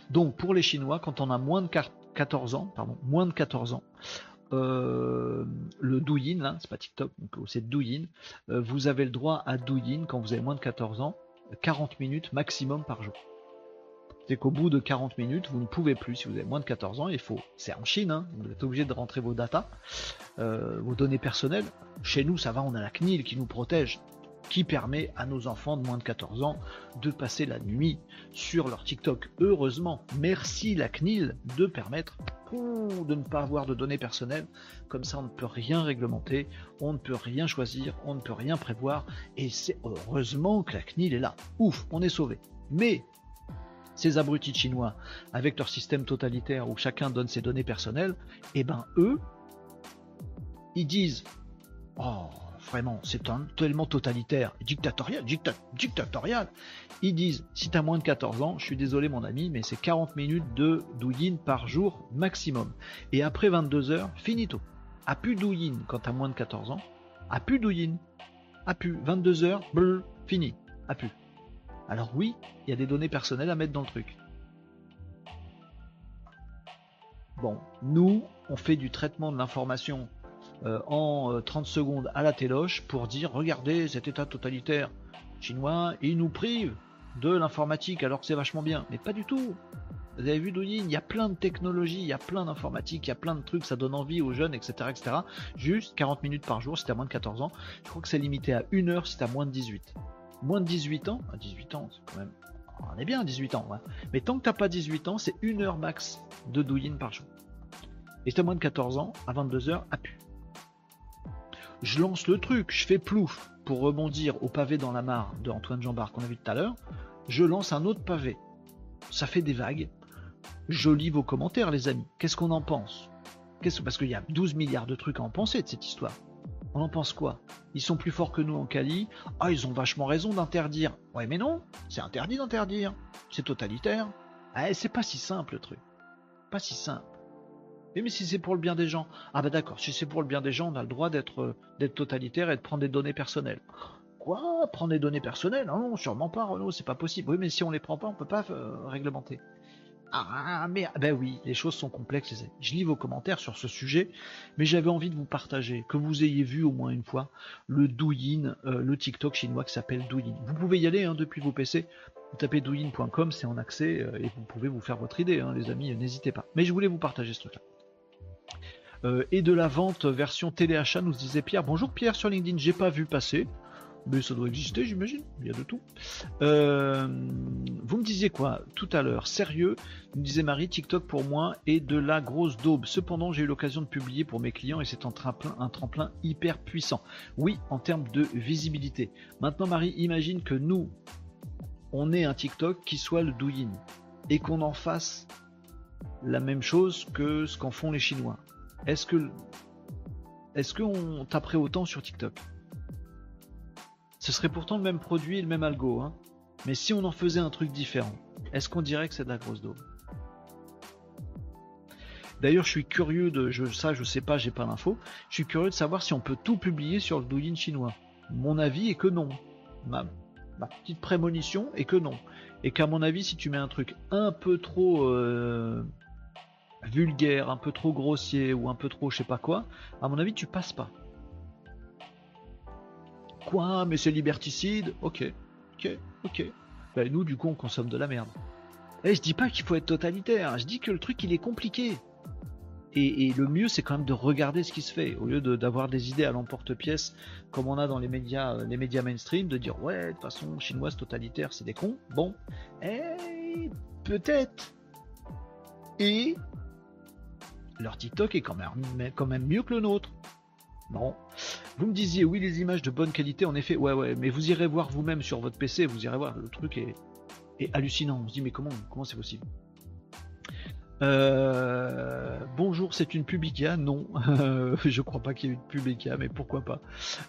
Donc pour les Chinois, quand on a moins de 14 ans, pardon, moins de 14 ans, euh, le Douyin, là, c'est pas TikTok, c'est Douyin, vous avez le droit à Douyin quand vous avez moins de 14 ans, 40 minutes maximum par jour c'est qu'au bout de 40 minutes, vous ne pouvez plus, si vous avez moins de 14 ans, il faut, c'est en Chine, hein, vous êtes obligé de rentrer vos datas, euh, vos données personnelles. Chez nous, ça va, on a la CNIL qui nous protège, qui permet à nos enfants de moins de 14 ans de passer la nuit sur leur TikTok. Heureusement, merci la CNIL de permettre de ne pas avoir de données personnelles. Comme ça, on ne peut rien réglementer, on ne peut rien choisir, on ne peut rien prévoir. Et c'est heureusement que la CNIL est là. Ouf, on est sauvé. Mais ces abrutis chinois, avec leur système totalitaire où chacun donne ses données personnelles, eh ben eux, ils disent Oh, vraiment, c'est tellement totalitaire, dictatorial, dictatorial. Ils disent, si tu as moins de 14 ans, je suis désolé mon ami, mais c'est 40 minutes de douyin par jour maximum. Et après 22 heures, finito. A plus douyin quand tu as moins de 14 ans, a plus douyin, a plus 22 heures, bleu, fini, a plus. Alors oui, il y a des données personnelles à mettre dans le truc. Bon, nous, on fait du traitement de l'information euh, en 30 euh, secondes à la téloche pour dire regardez cet état totalitaire chinois, il nous prive de l'informatique alors que c'est vachement bien. Mais pas du tout. Vous avez vu Douyin, il y a plein de technologies, il y a plein d'informatique, il y a plein de trucs, ça donne envie aux jeunes, etc. etc. Juste 40 minutes par jour si t'as moins de 14 ans. Je crois que c'est limité à 1 heure si t'as moins de 18. Moins de 18 ans, à 18 ans, c'est quand même. On est bien à 18 ans, mais tant que t'as pas 18 ans, c'est 1 heure max de Douyin par jour. Et si t'as moins de 14 ans, à 22h, à pu je lance le truc, je fais plouf pour rebondir au pavé dans la mare de Antoine Jambard qu'on a vu tout à l'heure, je lance un autre pavé. Ça fait des vagues. Je lis vos commentaires, les amis. Qu'est-ce qu'on en pense? Parce qu'il y a 12 milliards de trucs à en penser de cette histoire. On en pense quoi? Ils sont plus forts que nous en Cali. Ah, ils ont vachement raison d'interdire. Ouais, mais non, c'est interdit d'interdire. C'est totalitaire. Ah, c'est pas si simple le truc. Pas si simple. Mais, si c'est pour le bien des gens, ah bah d'accord, si c'est pour le bien des gens, on a le droit d'être totalitaire et de prendre des données personnelles. Quoi? Prendre des données personnelles? Non, sûrement pas, Renaud, c'est pas possible. Oui, mais si on les prend pas, on peut pas euh, réglementer. Ah, mais ben oui, les choses sont complexes. Je lis vos commentaires sur ce sujet, mais j'avais envie de vous partager, que vous ayez vu au moins une fois le Douyin, euh, le TikTok chinois qui s'appelle Douyin. Vous pouvez y aller hein, depuis vos PC. Vous tapez douyin.com, c'est en accès et vous pouvez vous faire votre idée, hein, les amis, n'hésitez pas. Mais je voulais vous partager ce truc-là. Euh, et de la vente version téléachat, nous disait Pierre. Bonjour Pierre sur LinkedIn, j'ai pas vu passer. Mais ça doit exister, j'imagine. Il y a de tout. Euh, vous me disiez quoi tout à l'heure? Sérieux? Me disait Marie, TikTok pour moi est de la grosse daube. Cependant, j'ai eu l'occasion de publier pour mes clients et c'est un tremplin, hyper puissant. Oui, en termes de visibilité. Maintenant, Marie, imagine que nous, on ait un TikTok qui soit le Douyin et qu'on en fasse la même chose que ce qu'en font les Chinois. Est-ce que est-ce qu'on taperait autant sur TikTok? Ce serait pourtant le même produit et le même algo, hein. Mais si on en faisait un truc différent, est-ce qu'on dirait que c'est de la grosse daube? D'ailleurs, je suis curieux de ça, je sais pas, j'ai pas l'info. Je suis curieux de savoir si on peut tout publier sur le Douyin chinois. Mon avis est que non. Ma, petite prémonition est que non. Et qu'à mon avis, si tu mets un truc un peu trop euh, vulgaire, un peu trop grossier ou un peu trop je sais pas quoi, à mon avis, tu passes pas. Quoi Mais c'est liberticide Ok, ok, ok. Ben, nous, du coup, on consomme de la merde. Et eh, je dis pas qu'il faut être totalitaire, je dis que le truc, il est compliqué. Et, le mieux, c'est quand même de regarder ce qui se fait, au lieu d'avoir des idées à l'emporte-pièce, comme on a dans les médias, les médias mainstream, de dire ouais, de toute façon, chinoise totalitaire, c'est des cons. Bon, eh, peut-être. Et leur TikTok est quand même, quand même mieux que le nôtre. Bon. Vous me disiez, oui, les images de bonne qualité, en effet, ouais, ouais, mais vous irez voir vous-même sur votre PC, vous irez voir, le truc est, hallucinant. On se dit, mais comment comment c'est possible? Euh, bonjour, c'est une Publica Non, je crois pas qu'il y ait une Publica, mais pourquoi pas.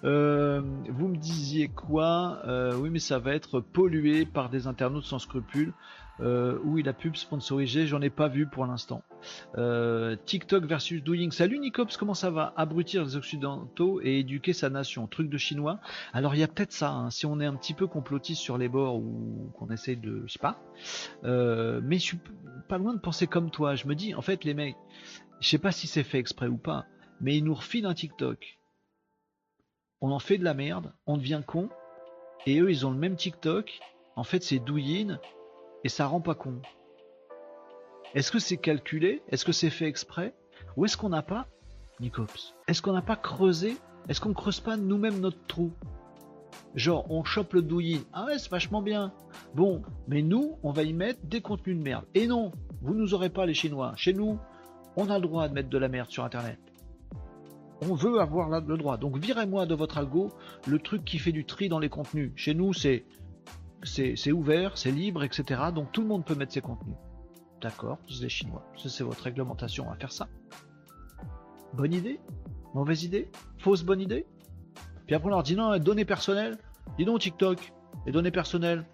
Euh, vous me disiez quoi? Euh, Oui, mais ça va être pollué par des internautes sans scrupules. Euh, oui, la pub sponsorisée, j'en ai pas vu pour l'instant. Euh, TikTok versus Doing. Salut Nicops, comment ça va? Abrutir les Occidentaux et éduquer sa nation. Truc de chinois. Alors il y a peut-être ça, hein, si on est un petit peu complotiste sur les bords ou qu'on essaye de. Je sais pas. Euh, mais je suis pas loin de penser comme toi. Je me dis, en fait, les mecs, je sais pas si c'est fait exprès ou pas, mais ils nous refilent un TikTok. On en fait de la merde, on devient con, et eux ils ont le même TikTok. En fait, c'est Douyin et ça rend pas con. Est-ce que c'est calculé? Est-ce que c'est fait exprès? Ou est-ce qu'on n'a pas, Nicops Est-ce qu'on n'a pas creusé? Est-ce qu'on creuse pas nous-mêmes notre trou? Genre, on chope le douillis. Ah ouais, c'est vachement bien. Bon, mais nous, on va y mettre des contenus de merde. Et non, vous nous aurez pas les Chinois. Chez nous, on a le droit de mettre de la merde sur Internet. On veut avoir le droit. Donc virez-moi de votre algo le truc qui fait du tri dans les contenus. Chez nous, c'est c'est ouvert, c'est libre, etc. Donc tout le monde peut mettre ses contenus. D'accord, disent les Chinois. C'est votre réglementation à faire ça. Bonne idée? Mauvaise idée? Fausse bonne idée? Puis après on leur dit non, données personnelles. Dis donc TikTok, les données personnelles.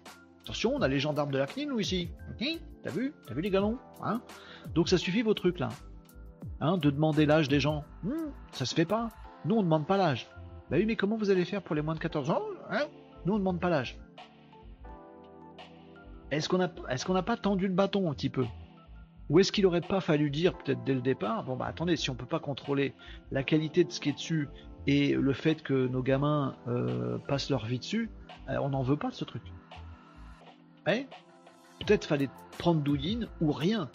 Attention, on a les gendarmes de la CNIL, nous ici. T'as vu? T'as vu les galons? Hein? Donc ça suffit vos trucs là. Hein, de demander l'âge des gens. Hmm, ça se fait pas. Nous on demande pas l'âge. Bah oui, mais comment vous allez faire pour les moins de 14 ans? Hein? Nous on demande pas l'âge. Est-ce qu'on n'a pas tendu le bâton un petit peu? Ou est-ce qu'il aurait pas fallu dire peut-être dès le départ, bon bah attendez, si on peut pas contrôler la qualité de ce qui est dessus et le fait que nos gamins euh, passent leur vie dessus, euh, on n'en veut pas de ce truc. Eh? Peut-être fallait prendre Douyin ou rien.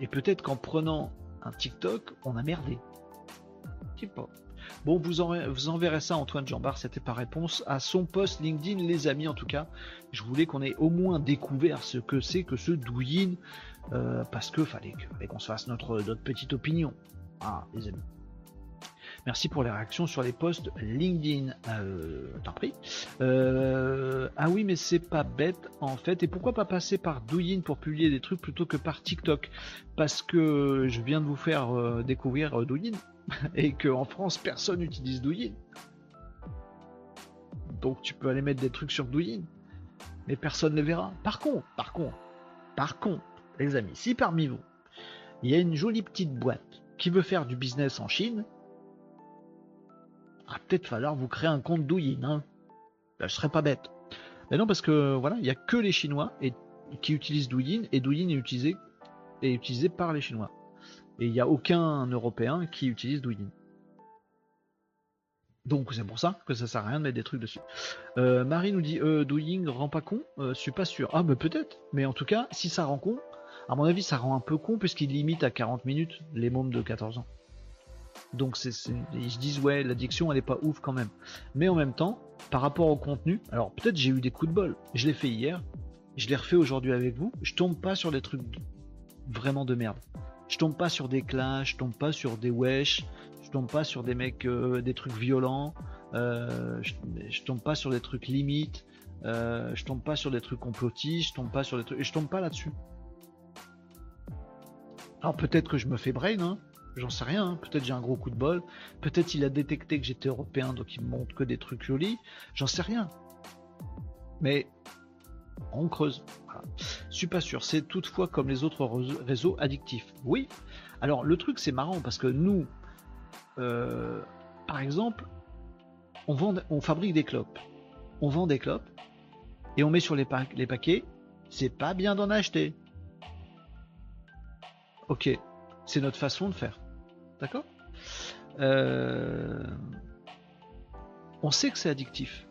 Et peut-être qu'en prenant un TikTok, on a merdé. Je sais pas. Bon, vous, enverrez ça, Antoine Jambard, c'était par réponse à son post LinkedIn, les amis, en tout cas. Je voulais qu'on ait au moins découvert ce que c'est que ce Douyin, euh, parce que fallait qu'on se fasse notre, petite opinion. Ah, les amis. Merci pour les réactions sur les posts LinkedIn. Euh, T'en prie. Euh, ah oui, mais c'est pas bête en fait. Et pourquoi pas passer par Douyin pour publier des trucs plutôt que par TikTok? Parce que je viens de vous faire découvrir Douyin et qu'en France personne n'utilise Douyin. Donc tu peux aller mettre des trucs sur Douyin, mais personne ne verra. Par contre, par contre, par contre, les amis, si parmi vous il y a une jolie petite boîte qui veut faire du business en Chine, va peut-être falloir vous créer un compte Douyin. Hein. Ben, je serais pas bête. Mais non, parce que voilà, il n'y a que les Chinois qui utilisent Douyin et Douyin est utilisé, est utilisé par les Chinois. Et il n'y a aucun Européen qui utilise Douyin. Donc c'est pour ça que ça sert à rien de mettre des trucs dessus. Euh, Marie nous dit euh, Douyin rend pas con, euh, je suis pas sûr. Ah mais peut-être, mais en tout cas, si ça rend con, à mon avis ça rend un peu con puisqu'il limite à 40 minutes les mômes de 14 ans. Donc c'est, ils se disent ouais l'addiction elle est pas ouf quand même. Mais en même temps, par rapport au contenu, alors peut-être j'ai eu des coups de bol. Je l'ai fait hier, je l'ai refait aujourd'hui avec vous. Je tombe pas sur des trucs vraiment de merde. Je tombe pas sur des clashs, je tombe pas sur des wesh, je tombe pas sur des mecs, euh, des trucs violents, euh, je, tombe pas sur des trucs limites, euh, je tombe pas sur des trucs complotistes, je tombe pas sur des trucs, et je tombe pas là-dessus. Alors peut-être que je me fais brain, hein, J'en sais rien, hein. peut-être j'ai un gros coup de bol, peut-être il a détecté que j'étais européen donc il me montre que des trucs jolis, j'en sais rien. Mais on creuse. Je suis pas sûr, c'est toutefois comme les autres réseaux addictifs. Oui, alors le truc c'est marrant parce que nous, euh, par exemple, on, vend, on fabrique des clopes, on vend des clopes et on met sur les, paquets, c'est pas bien d'en acheter. Ok, c'est notre façon de faire. D'accord? Euh, On sait que c'est addictif.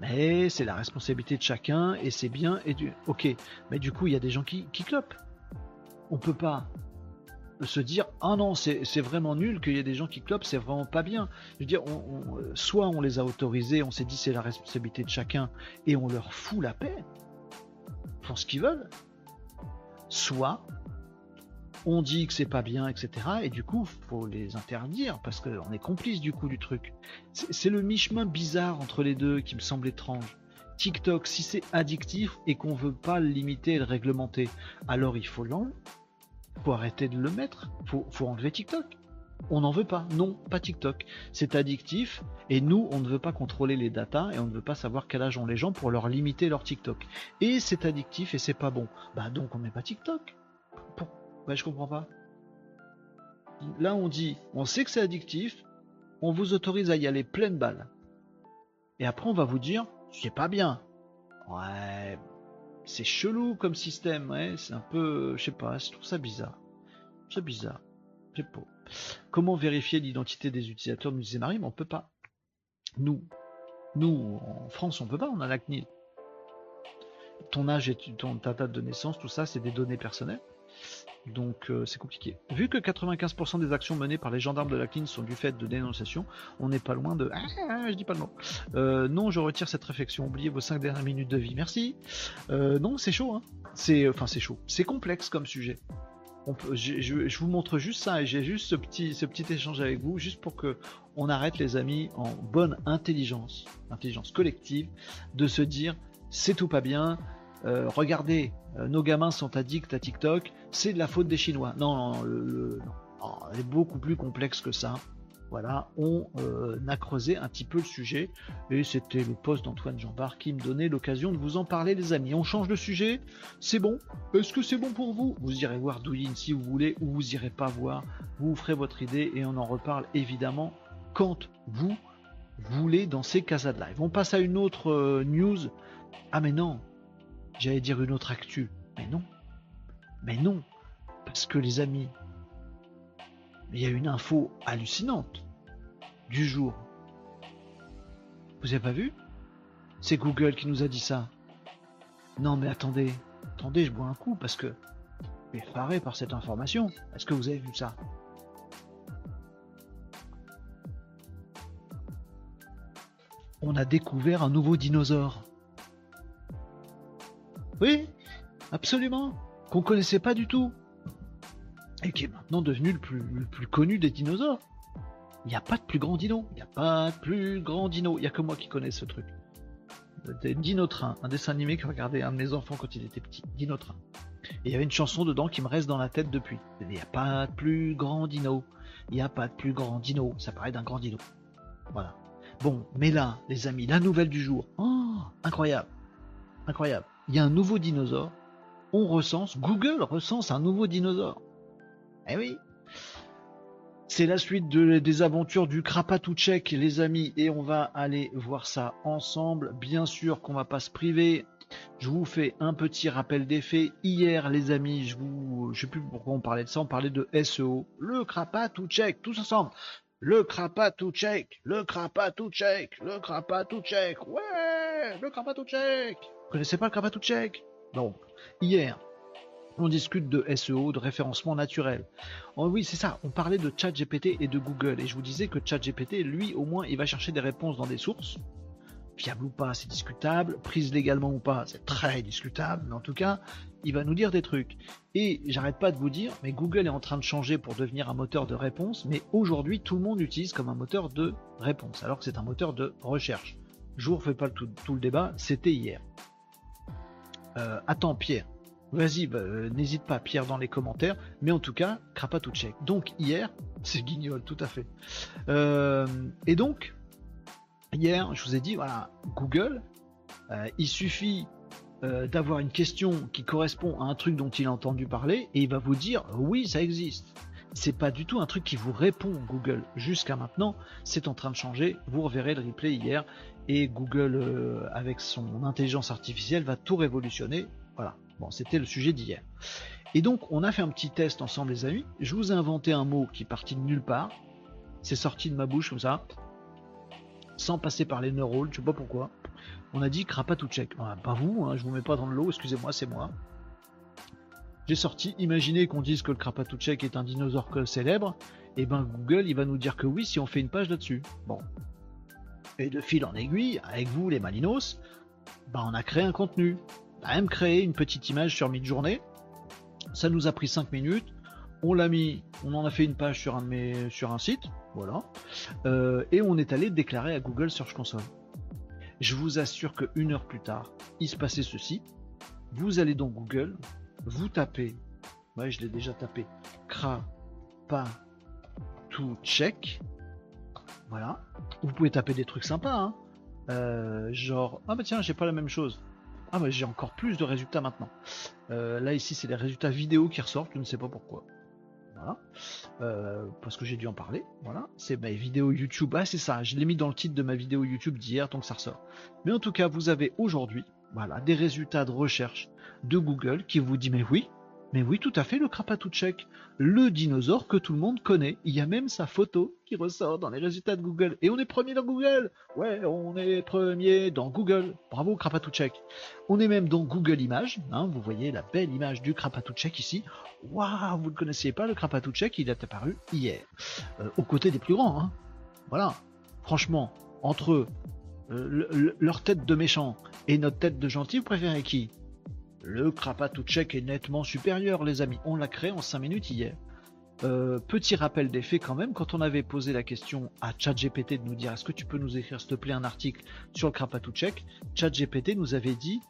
Mais c'est la responsabilité de chacun et c'est bien. Et du... Ok, mais du coup, il y a des gens qui, qui clopent. On peut pas se dire ah non c'est vraiment nul qu'il y ait des gens qui clopent c'est vraiment pas bien je veux dire soit on les a autorisés on s'est dit c'est la responsabilité de chacun et on leur fout la paix font ce qu'ils veulent soit on dit que c'est pas bien, etc. Et du coup, faut les interdire parce qu'on est complice du coup du truc. C'est le mi-chemin bizarre entre les deux qui me semble étrange. TikTok, si c'est addictif et qu'on veut pas le limiter et le réglementer, alors il faut l'enlever. Faut arrêter de le mettre. Faut, faut enlever TikTok. On n'en veut pas. Non, pas TikTok. C'est addictif et nous, on ne veut pas contrôler les datas et on ne veut pas savoir quel âge ont les gens pour leur limiter leur TikTok. Et c'est addictif et c'est pas bon. Bah donc on met pas TikTok. Ouais, je comprends pas. Là, on dit, on sait que c'est addictif, on vous autorise à y aller pleine balle. Et après, on va vous dire, c'est pas bien. Ouais, c'est chelou comme système, ouais, c'est un peu, je sais pas, je trouve ça bizarre. C'est bizarre. C'est pas. Comment vérifier l'identité des utilisateurs de Musée Marie Mais on peut pas. Nous, nous, en France, on peut pas, on a la CNIL. Ton âge et ton, ta date de naissance, tout ça, c'est des données personnelles. Donc euh, c'est compliqué. Vu que 95% des actions menées par les gendarmes de la CNIL sont du fait de dénonciation, on n'est pas loin de... Ah, ah, je dis pas le mot. Euh, non, je retire cette réflexion. Oubliez vos 5 dernières minutes de vie. Merci. Euh, non, c'est chaud. Hein. C'est, enfin, c'est chaud. C'est complexe comme sujet. je, vous montre juste ça et j'ai juste ce petit, ce petit échange avec vous, juste pour que on arrête les amis en bonne intelligence, intelligence collective, de se dire c'est tout pas bien, euh, regardez, euh, nos gamins sont addicts à TikTok, c'est de la faute des Chinois. Non, non, le, est beaucoup plus complexe que ça. voilà, on euh, a creusé un petit peu le sujet et c'était le poste d'Antoine Jambard qui me donnait l'occasion de vous en parler, les amis. On change de sujet, c'est bon. Est-ce que c'est bon pour vous? Vous irez voir Douyin si vous voulez ou vous irez pas voir. Vous ferez votre idée et on en reparle évidemment quand vous voulez dans ces casas de live. On passe à une autre news. Ah mais non, j'allais dire une autre actu. Mais non, mais non, parce que les amis, il y a une info hallucinante du jour. Vous avez pas vu? C'est Google qui nous a dit ça. Non mais attendez, attendez, je bois un coup parce que je suis effaré par cette information. Est-ce que vous avez vu ça? On a découvert un nouveau dinosaure. Oui, absolument. Qu'on connaissait pas du tout. Et qui est maintenant devenu le plus, connu des dinosaures. Il n'y a pas de plus grand dino. Il n'y a pas de plus grand dino. Il n'y a que moi qui connais ce truc. Dino Train, un dessin animé que regardait un de mes enfants quand il était petit. Dino Train. Et il y avait une chanson dedans qui me reste dans la tête depuis. Il n'y a pas de plus grand dino. Il n'y a pas de plus grand dino. Ça paraît d'un grand dino. Voilà. Bon, mais là, les amis, la nouvelle du jour. Oh, incroyable. Incroyable. Il y a un nouveau dinosaure. On recense, Google recense un nouveau dinosaure. Eh oui, c'est la suite des aventures du Krapatouchek, les amis, et on va aller voir ça ensemble. Bien sûr qu'on va pas se priver. Je vous fais un petit rappel des faits. Hier, les amis, je vous, je sais plus pourquoi on parlait de ça, on parlait de SEO. Le Krapatouchek, tous ensemble. Le Krapatouchek, le Krapatouchek, le Krapatouchek. Ouais, le Krapatouchek. Vous connaissez pas le Krapatouchek Donc, hier, on discute de SEO, de référencement naturel. Oh oui, c'est ça, on parlait de ChatGPT et de Google, et je vous disais que ChatGPT, lui, au moins, il va chercher des réponses dans des sources. Fiable ou pas, c'est discutable. Prise légalement ou pas, c'est très discutable. Mais en tout cas, il va nous dire des trucs. Et j'arrête pas de vous dire, mais Google est en train de changer pour devenir un moteur de réponse. Mais aujourd'hui, tout le monde l'utilise comme un moteur de réponse, alors que c'est un moteur de recherche. Je vous refais pas tout, le débat, c'était hier. Euh, attends, Pierre, Vas-y, bah, euh, n'hésite pas, Pierre, dans les commentaires. Mais en tout cas, check. Donc hier, c'est guignol, tout à fait. Euh, et donc, hier, je vous ai dit, voilà, Google, il suffit d'avoir une question qui correspond à un truc dont il a entendu parler et il va vous dire oui, ça existe. C'est pas du tout un truc qui vous répond Google. Jusqu'à maintenant, c'est en train de changer. Vous reverrez le replay hier et Google, avec son intelligence artificielle, va tout révolutionner. Voilà. Bon, c'était le sujet d'hier. Et donc, on a fait un petit test ensemble, les amis. Je vous ai inventé un mot qui est parti de nulle part. C'est sorti de ma bouche comme ça, sans passer par les neurones, je sais pas pourquoi. On a dit Krapatouchek. Pas vous, hein, je vous mets pas dans le lot, excusez-moi, c'est moi. J'ai sorti, imaginez qu'on dise que le Krapatouchek est un dinosaure célèbre, et eh ben Google il va nous dire que oui si on fait une page là-dessus. Bon. Et de fil en aiguille, avec vous les malinos, ben on a créé un contenu a même créé une petite image sur mid-journée. Ça nous a pris 5 minutes. On l'a mis, on en a fait une page sur un, sur un site, voilà. Euh, et on est allé déclarer à Google Search Console. Je vous assure que une heure plus tard, il se passait ceci. Vous allez dans Google, vous tapez, ouais, je l'ai déjà tapé, cra pas tout check. Voilà. Vous pouvez taper des trucs sympas, hein. euh, genre, ah bah tiens, j'ai pas la même chose. Ah bah j'ai encore plus de résultats maintenant. Euh, là ici c'est les résultats vidéo qui ressortent, je ne sais pas pourquoi. Voilà. Euh, parce que j'ai dû en parler. Voilà. C'est ma vidéo YouTube. Ah c'est ça, je l'ai mis dans le titre de ma vidéo YouTube d'hier, donc ça ressort. Mais en tout cas, vous avez aujourd'hui voilà, des résultats de recherche de Google qui vous dit mais oui, mais oui, tout à fait, le Krapatouchek, le dinosaure que tout le monde connaît. Il y a même sa photo qui ressort dans les résultats de Google. Et on est premier dans Google Ouais, on est premier dans Google. Bravo, Krapatouchek. On est même dans Google Images. Hein, vous voyez la belle image du Krapatouchek ici. Waouh, vous ne connaissiez pas le Krapatouchek, il est apparu hier. Euh, aux côtés des plus grands. Hein. Voilà. Franchement, entre euh, leur tête de méchant et notre tête de gentil, vous préférez qui? Le Krapatouchek est nettement supérieur, les amis. On l'a créé en 5 minutes hier. Euh, petit rappel des faits quand même, quand on avait posé la question à ChatGPT de nous dire est-ce que tu peux nous écrire s'il te plaît un article sur le Krapatouchek, ChatGPT nous avait dit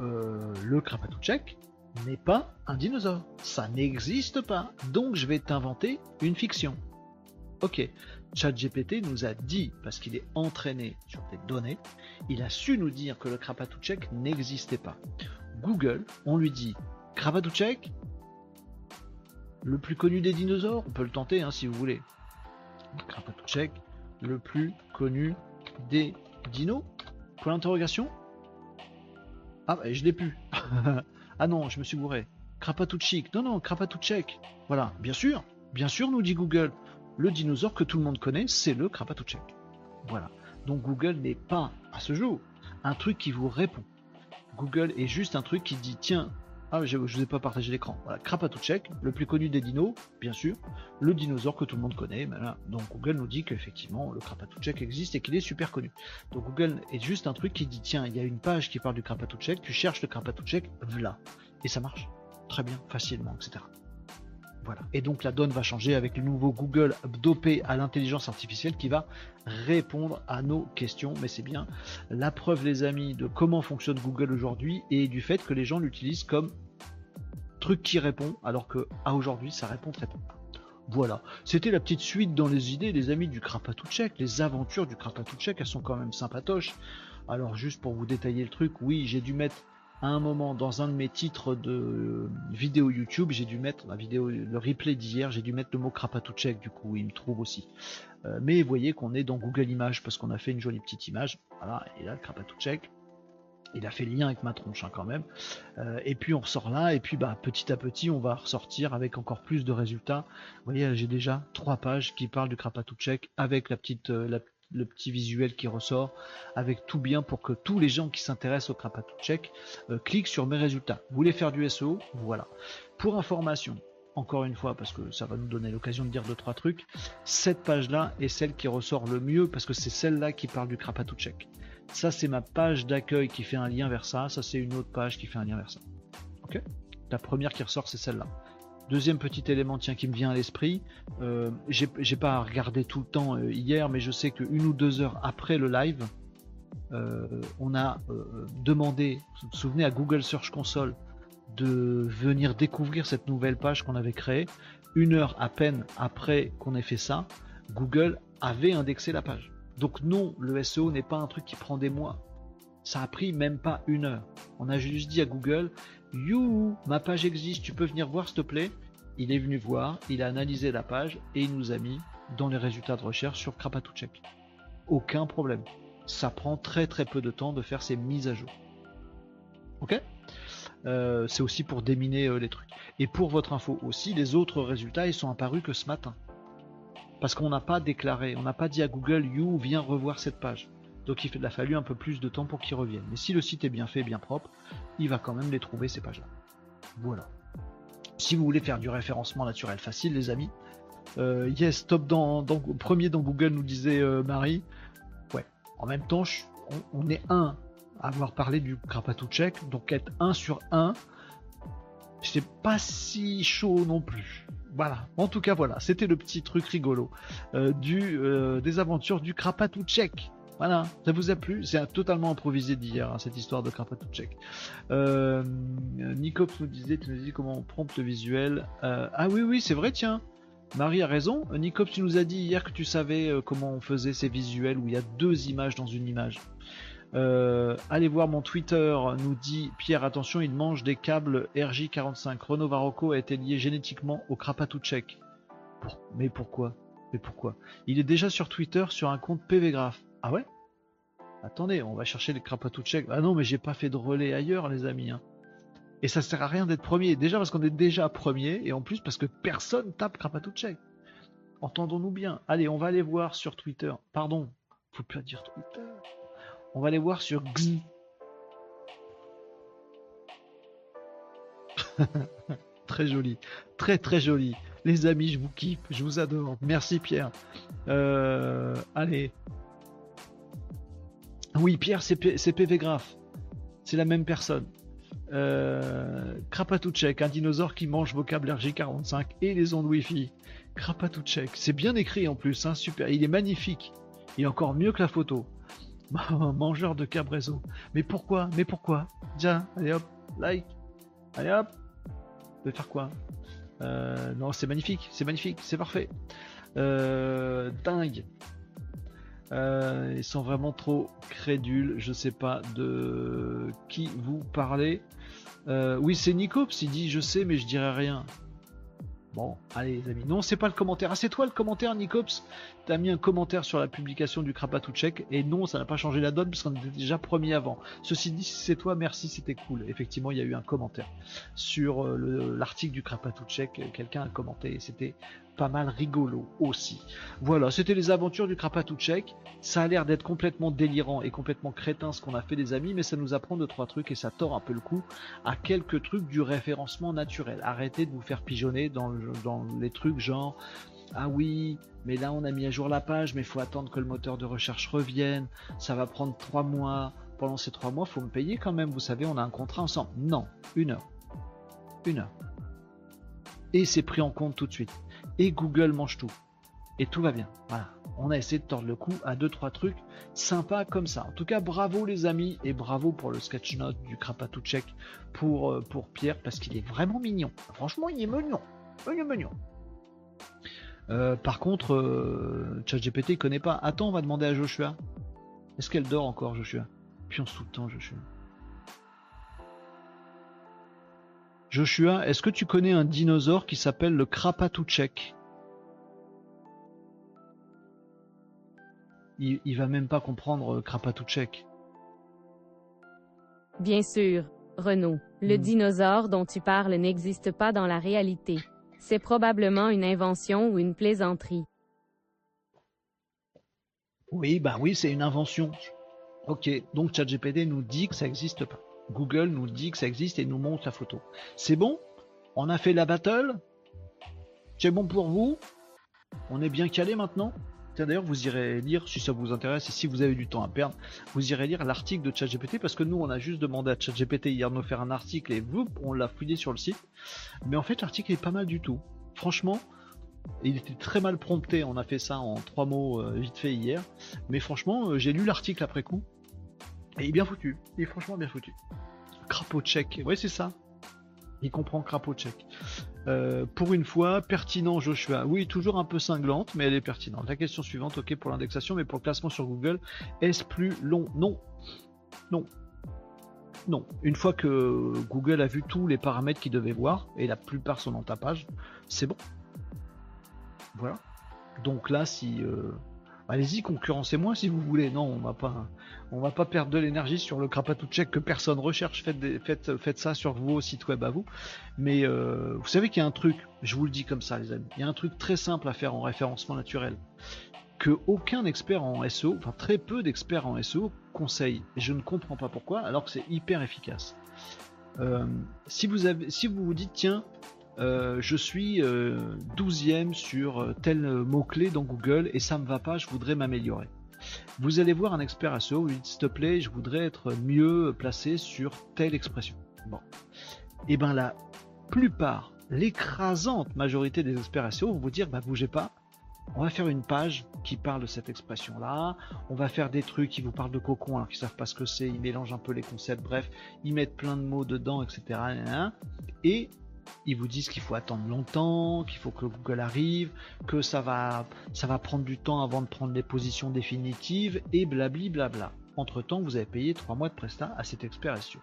euh, le Krapatouchek n'est pas un dinosaure, ça n'existe pas, donc je vais t'inventer une fiction. Ok, ChatGPT nous a dit, parce qu'il est entraîné sur des données, il a su nous dire que le Krapatouchek n'existait pas. Google, on lui dit Krapatouchek, le plus connu des dinosaures, on peut le tenter hein, si vous voulez. Krapatouchek, le plus connu des dinos? Point d'interrogation? Ah, bah, je l'ai plus. ah non, je me suis bourré. Krapatouchik. Non, non, Krapatouchek. Voilà, bien sûr, bien sûr, nous dit Google le dinosaure que tout le monde connaît, c'est le Krapatouchek. Voilà. Donc Google n'est pas, à ce jour, un truc qui vous répond. Google est juste un truc qui dit tiens, ah, je ne vous ai pas partagé l'écran. Voilà, Krapatouchek, le plus connu des dinos, bien sûr, le dinosaure que tout le monde connaît. Donc Google nous dit qu'effectivement le Krapatouchek existe et qu'il est super connu. Donc Google est juste un truc qui dit tiens, il y a une page qui parle du Krapatouchek, tu cherches le Krapatouchek, voilà. Et ça marche très bien, facilement, etc. Voilà. Et donc la donne va changer avec le nouveau Google dopé à l'intelligence artificielle qui va répondre à nos questions. Mais c'est bien la preuve, les amis, de comment fonctionne Google aujourd'hui et du fait que les gens l'utilisent comme truc qui répond, alors que à aujourd'hui ça répond très peu. Voilà, c'était la petite suite dans les idées, les amis du Krapatouchek, les aventures du Krapatouchek, elles sont quand même sympatoches. Alors juste pour vous détailler le truc, oui, j'ai dû mettre à un moment dans un de mes titres de vidéo YouTube, j'ai dû mettre la vidéo, le replay d'hier, j'ai dû mettre le mot Krapatouchek, du coup, il me trouve aussi. Euh, mais voyez qu'on est dans Google Images parce qu'on a fait une jolie petite image. Voilà, et là, Krapatouchek. Il a fait lien avec ma tronche hein, quand même. Euh, et puis on ressort là, et puis bah petit à petit on va ressortir avec encore plus de résultats. Vous voyez, j'ai déjà trois pages qui parlent du Krapatouchek avec la petite, euh, la, le petit visuel qui ressort, avec tout bien pour que tous les gens qui s'intéressent au Krapatouchek euh, cliquent sur mes résultats. Vous voulez faire du SEO Voilà. Pour information, encore une fois, parce que ça va nous donner l'occasion de dire deux trois trucs, cette page-là est celle qui ressort le mieux parce que c'est celle-là qui parle du Krapatouchek. Ça, c'est ma page d'accueil qui fait un lien vers ça. Ça, c'est une autre page qui fait un lien vers ça. Ok? La première qui ressort, c'est celle-là. Deuxième petit élément tiens, qui me vient à l'esprit, euh, j'ai pas regardé tout le temps euh, hier, mais je sais qu'une ou deux heures après le live, euh, on a euh, demandé, vous vous souvenez, à Google Search Console de venir découvrir cette nouvelle page qu'on avait créée. Une heure à peine après qu'on ait fait ça, Google avait indexé la page. Donc non, le SEO n'est pas un truc qui prend des mois. Ça a pris même pas une heure. On a juste dit à Google, You, ma page existe, tu peux venir voir s'il te plaît. Il est venu voir, il a analysé la page et il nous a mis dans les résultats de recherche sur Krapatouchek. Aucun problème. Ça prend très très peu de temps de faire ces mises à jour. Ok? Euh, C'est aussi pour déminer euh, les trucs. Et pour votre info aussi, les autres résultats, ils sont apparus que ce matin. Parce qu'on n'a pas déclaré, on n'a pas dit à Google, You, viens revoir cette page. Donc il a fallu un peu plus de temps pour qu'ils reviennent. Mais si le site est bien fait, bien propre, il va quand même les trouver ces pages-là. Voilà. Si vous voulez faire du référencement naturel facile, les amis, euh, yes, top dans, premier dans Google nous disait euh, Marie. Ouais. En même temps, on, est un à avoir parlé du Krapatouchek, donc être un sur un, c'est pas si chaud non plus. Voilà. En tout cas, voilà. C'était le petit truc rigolo euh, des aventures du Krapatouchek. Voilà, ça vous a plu? C'est totalement improvisé d'hier, hein, cette histoire de Krapatouchek. Euh, Nicops nous disait, nous comment on prompte le visuel. Euh, ah oui, oui, c'est vrai, tiens. Marie a raison. Nicops, tu nous as dit hier que tu savais euh, comment on faisait ces visuels où il y a deux images dans une image. Euh, allez voir mon Twitter, nous dit Pierre, attention, il mange des câbles RJ45. Renault Varocco a été lié génétiquement au Krapatouchek. Mais pourquoi? Mais pourquoi? Il est déjà sur Twitter sur un compte PVGraph. Ah ouais? Attendez, on va chercher le Krapatouchek. Ah non, mais j'ai pas fait de relais ailleurs, les amis. Hein. Et ça sert à rien d'être premier. Déjà parce qu'on est déjà premier, et en plus parce que personne tape Krapatouchek. Entendons-nous bien. Allez, on va aller voir sur Twitter. Pardon, faut plus dire Twitter. On va aller voir sur X. très joli, très très joli. Les amis, je vous kiffe, je vous adore. Merci Pierre. Euh, allez, oui, Pierre, c'est PV Graph. C'est la même personne. Euh, Krapatouchek, un dinosaure qui mange vocable RJ45 et les ondes Wi-Fi. Krapatouchek, c'est bien écrit en plus, hein, super. Il est magnifique. Il est encore mieux que la photo. Mangeur de cabrezo. Mais pourquoi? Mais pourquoi? Tiens, allez hop, like. Allez hop. Je vais faire quoi? Euh, Non, c'est magnifique, c'est magnifique, c'est parfait. Euh, dingue. Euh, ils sont vraiment trop crédules. Je sais pas de qui vous parlez. Euh, oui, c'est Nicops. Il dit Je sais, mais je dirai rien. Bon, allez les amis. Non, c'est pas le commentaire. Ah, c'est toi le commentaire, Nicops T'as mis un commentaire sur la publication du Krapatouchek et non, ça n'a pas changé la donne parce qu'on était déjà premier avant. Ceci dit, si c'est toi, merci, c'était cool. Effectivement, il y a eu un commentaire sur euh, l'article du Krapatouchek. Quelqu'un a commenté et c'était pas mal rigolo aussi. Voilà, c'était les aventures du Krapatouchek. Ça a l'air d'être complètement délirant et complètement crétin ce qu'on a fait des amis, mais ça nous apprend deux trois trucs et ça tord un peu le coup à quelques trucs du référencement naturel. Arrêtez de vous faire pigeonner dans, dans les trucs genre ah oui, mais là on a mis à jour la page, mais il faut attendre que le moteur de recherche revienne, ça va prendre trois mois. Pendant ces trois mois, faut me payer quand même, vous savez, on a un contrat ensemble. Non, une heure. Une heure. Et c'est pris en compte tout de suite. Et Google mange tout. Et tout va bien. Voilà. On a essayé de tordre le cou à deux trois trucs sympas comme ça. En tout cas, bravo les amis et bravo pour le sketch note du Krapatouchek pour, euh, pour Pierre parce qu'il est vraiment mignon. Franchement, il est mignon. Il est mignon. Euh, par contre, euh, ChatGPT il connaît pas. Attends, on va demander à Joshua. Est-ce qu'elle dort encore, Joshua? Pionce tout le temps, Joshua. Joshua, est-ce que tu connais un dinosaure qui s'appelle le Krapatouchek? Il, il va même pas comprendre euh, Krapatouchek. Bien sûr, Renaud. Le Hmm. dinosaure dont tu parles n'existe pas dans la réalité. C'est probablement une invention ou une plaisanterie. Oui, bah oui, c'est une invention. Ok, donc ChatGPT nous dit que ça n'existe pas. Google nous dit que ça existe et nous montre la photo. C'est bon? On a fait la battle? C'est bon pour vous? On est bien calé maintenant? D'ailleurs, vous irez lire, si ça vous intéresse et si vous avez du temps à perdre, vous irez lire l'article de ChatGPT parce que nous, on a juste demandé à ChatGPT hier de nous faire un article et vous, on l'a fouillé sur le site. Mais en fait, l'article est pas mal du tout. Franchement, il était très mal prompté. On a fait ça en trois mots euh, vite fait hier. Mais franchement, euh, j'ai lu l'article après coup. Et il est bien foutu. Il est franchement bien foutu. Crapaud tchèque. Ouais, c'est ça. Il comprend crapaud tchèque. Euh, pour une fois, pertinent Joshua. Oui, toujours un peu cinglante, mais elle est pertinente. La question suivante, ok pour l'indexation, mais pour le classement sur Google, est-ce plus long? Non. Non. Non. Une fois que Google a vu tous les paramètres qu'il devait voir, et la plupart sont dans ta page, c'est bon. Voilà. Donc là, si euh, allez-y, concurrencez-moi si vous voulez. Non, on va pas, on va pas perdre de l'énergie sur le Krapatouchek que personne recherche. Faites, ça sur vos sites web à vous. Mais euh, vous savez qu'il y a un truc, je vous le dis comme ça, les amis. Il y a un truc très simple à faire en référencement naturel que aucun expert en SEO, enfin très peu d'experts en SEO conseillent. Et je ne comprends pas pourquoi, alors que c'est hyper efficace. Euh, si vous vous dites tiens, euh, je suis euh, 12e sur tel mot-clé dans Google et ça me va pas, je voudrais m'améliorer. Vous allez voir un expert SEO, vous lui s'il te plaît, je voudrais être mieux placé sur telle expression. Bon. Et ben la plupart, l'écrasante majorité des experts SEO vont vous dire bah bougez pas, on va faire une page qui parle de cette expression-là, on va faire des trucs qui vous parlent de cocon alors qu'ils savent pas ce que c'est, ils mélangent un peu les concepts, bref, ils mettent plein de mots dedans, etc. Et ils vous disent qu'il faut attendre longtemps, qu'il faut que Google arrive, que ça va, ça va prendre du temps avant de prendre les positions définitives, et blabli blabla. Entre temps, vous avez payé 3 mois de prestat à cet expert SEO.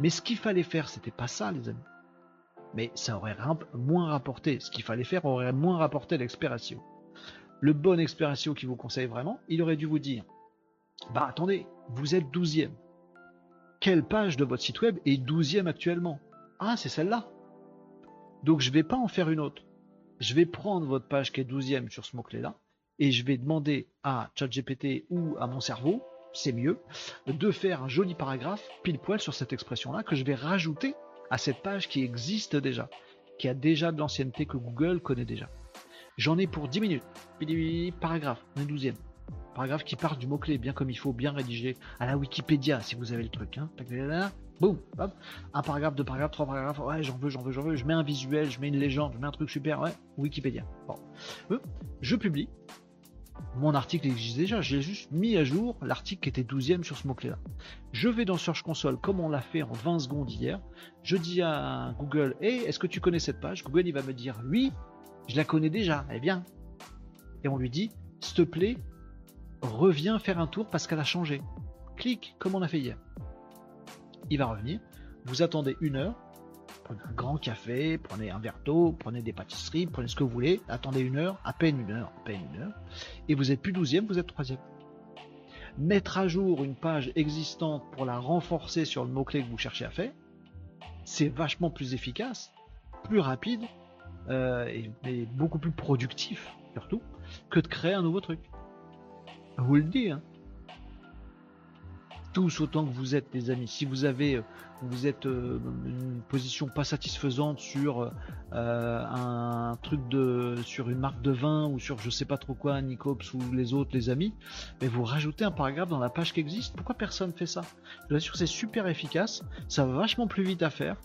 Mais ce qu'il fallait faire, c'était pas ça, les amis. Mais ça aurait moins rapporté. Ce qu'il fallait faire aurait moins rapporté l'expert SEO. Le bon expert SEO qui vous conseille vraiment, il aurait dû vous dire Bah attendez, vous êtes 12e. Quelle page de votre site web est 12e actuellement? Ah, c'est celle-là. Donc je vais pas en faire une autre. Je vais prendre votre page qui est 12e sur ce mot-clé-là et je vais demander à ChatGPT ou à mon cerveau, c'est mieux, de faire un joli paragraphe pile poil sur cette expression-là que je vais rajouter à cette page qui existe déjà, qui a déjà de l'ancienneté que Google connaît déjà. J'en ai pour 10 minutes. Paragraphe, on est 12e. Paragraphe qui part du mot-clé, bien comme il faut, bien rédigé, à la Wikipédia, si vous avez le truc. Hein. Boum, hop. Un paragraphe, deux paragraphes, trois paragraphes. Ouais, j'en veux, j'en veux, j'en veux. Je mets un visuel, je mets une légende, je mets un truc super. Ouais, Wikipédia. Bon. Je publie. Mon article existe déjà, j'ai juste mis à jour l'article qui était 12e sur ce mot-clé-là. Je vais dans Search Console comme on l'a fait en 20 secondes hier. Je dis à Google, hey, est-ce que tu connais cette page? Google il va me dire oui, je la connais déjà, est bien. et on lui dit, s'il te plaît, reviens faire un tour parce qu'elle a changé. Clique comme on a fait hier. Il va revenir. Vous attendez une heure. Prenez un grand café, prenez un verre d'eau, prenez des pâtisseries, prenez ce que vous voulez. Attendez une heure, à peine une heure, à peine une heure. Et vous êtes plus douzième, vous êtes troisième. Mettre à jour une page existante pour la renforcer sur le mot-clé que vous cherchez à faire, c'est vachement plus efficace, plus rapide euh, et, beaucoup plus productif surtout que de créer un nouveau truc. Je vous le dis. Hein. Autant que vous êtes, les amis. Si vous avez, euh, vous êtes euh, une position pas satisfaisante sur un truc de, sur une marque de vin ou sur je sais pas trop quoi, Nicops ou les autres, les amis, mais vous rajoutez un paragraphe dans la page qui existe. Pourquoi personne fait ça? Je vous c'est super efficace. Ça va vachement plus vite à faire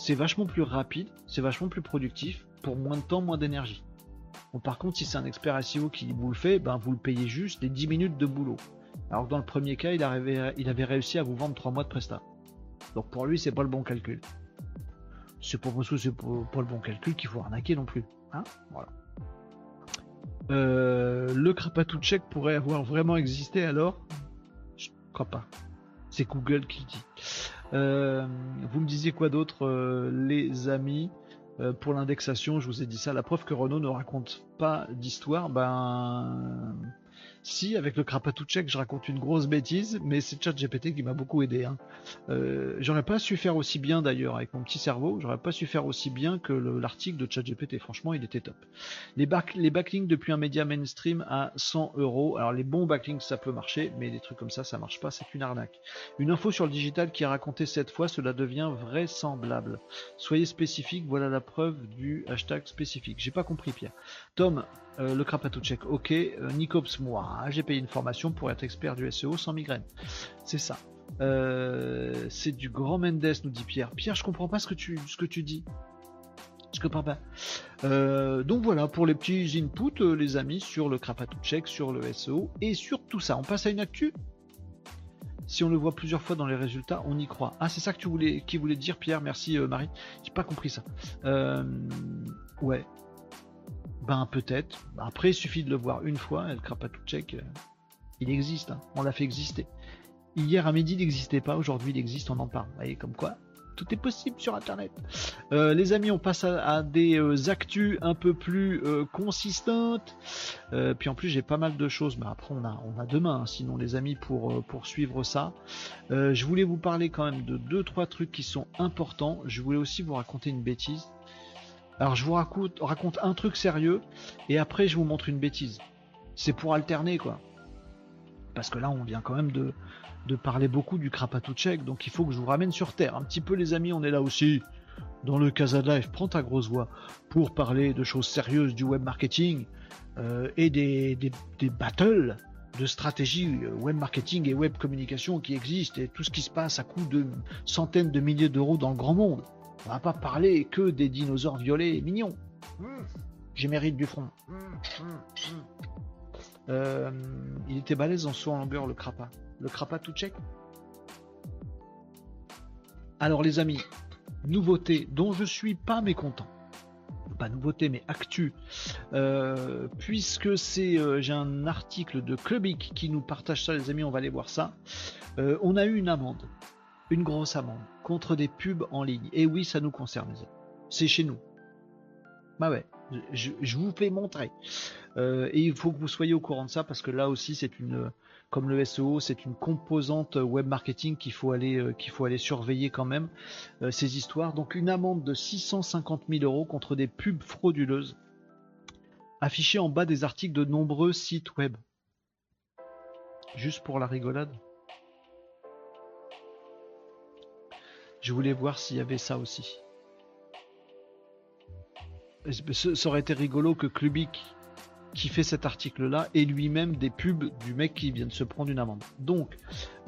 c'est vachement plus rapide, c'est vachement plus productif, pour moins de temps, moins d'énergie. Bon, par contre, si c'est un expert SEO qui vous le fait, ben, vous le payez juste les 10 minutes de boulot. Alors que dans le premier cas, il, avait réussi à vous vendre 3 mois de prestat. Donc pour lui, c'est pas le bon calcul. C'est pour monsieur, c'est pas le bon calcul qu'il faut arnaquer non plus. Hein voilà. Euh, le Krapatou check pourrait avoir vraiment existé alors? Je crois pas. C'est Google qui dit. Euh, vous me disiez quoi d'autre, euh, les amis? Euh, Pour l'indexation, je vous ai dit ça. La preuve que Renault ne raconte pas d'histoire, ben si, avec le check, je raconte une grosse bêtise, mais c'est ChatGPT qui m'a beaucoup aidé. Hein. Euh, j'aurais pas su faire aussi bien d'ailleurs avec mon petit cerveau, j'aurais pas su faire aussi bien que l'article de ChatGPT. Franchement, il était top. Les, les backlinks depuis un média mainstream à 100 euros. Alors les bons backlinks, ça peut marcher, mais des trucs comme ça, ça marche pas, c'est une arnaque. Une info sur le digital qui est racontée cette fois, cela devient vraisemblable. Soyez spécifique, voilà la preuve du hashtag spécifique. J'ai pas compris, Pierre. Tom, euh, le Krapatou check, ok. Euh, Nicops, moi, hein, j'ai payé une formation pour être expert du SEO sans migraine. C'est ça. Euh, c'est du grand Mendes, nous dit Pierre. Pierre, je comprends pas ce que tu, ce que tu dis. Comprends pas. donc voilà pour les petits inputs, les amis, sur le Krapatou check, sur le SEO et sur tout ça. On passe à une actu. Si on le voit plusieurs fois dans les résultats, on y croit. Ah, c'est ça que tu voulais, qui voulait dire, Pierre? Merci, Marie. J'ai pas compris ça. ouais. Ben peut-être. Après, il suffit de le voir une fois, El check euh, il existe, hein. on l'a fait exister. Hier à midi, il n'existait pas, aujourd'hui il existe, on en parle. Vous voyez, comme quoi, tout est possible sur Internet. Euh, les amis, on passe à, des euh, actus un peu plus consistantes. puis en plus, j'ai pas mal de choses, mais après, on a, on a demain, hein, sinon les amis, pour, pour suivre ça. je voulais vous parler quand même de deux, trois trucs qui sont importants. Je voulais aussi vous raconter une bêtise. Alors je vous raconte, un truc sérieux et après je vous montre une bêtise. C'est pour alterner quoi. Parce que là on vient quand même de, parler beaucoup du Krapatouchek, donc il faut que je vous ramène sur Terre. Un petit peu les amis, on est là aussi dans le Casa Life, prends ta grosse voix pour parler de choses sérieuses du web marketing euh, et des, des, battles de stratégie euh, web marketing et web communication qui existent et tout ce qui se passe à coût de centaines de milliers d'euros dans le grand monde. On va pas parler que des dinosaures violets et mignons. J'ai mérite du front. Euh, il était balèze en saut en longueur, le crapa. Le crapa tout check. Alors les amis, nouveauté dont je suis pas mécontent. Pas nouveauté mais actu. Euh, puisque c'est euh, j'ai un article de Clubic qui nous partage ça les amis, on va aller voir ça. on a eu une amende une grosse amende contre des pubs en ligne. Et oui, ça nous concerne. C'est chez nous. Bah ouais, je, vous fais montrer. Euh, et il faut que vous soyez au courant de ça parce que là aussi, c'est une, comme le SEO, c'est une composante web marketing qu'il faut aller, euh, qu'il faut aller surveiller quand même euh, ces histoires. Donc une amende de 650 000 euros contre des pubs frauduleuses affichées en bas des articles de nombreux sites web. Juste pour la rigolade. Je voulais voir s'il y avait ça aussi. Ça aurait été rigolo que Clubic, qui fait cet article-là, ait lui-même des pubs du mec qui vient de se prendre une amende. Donc,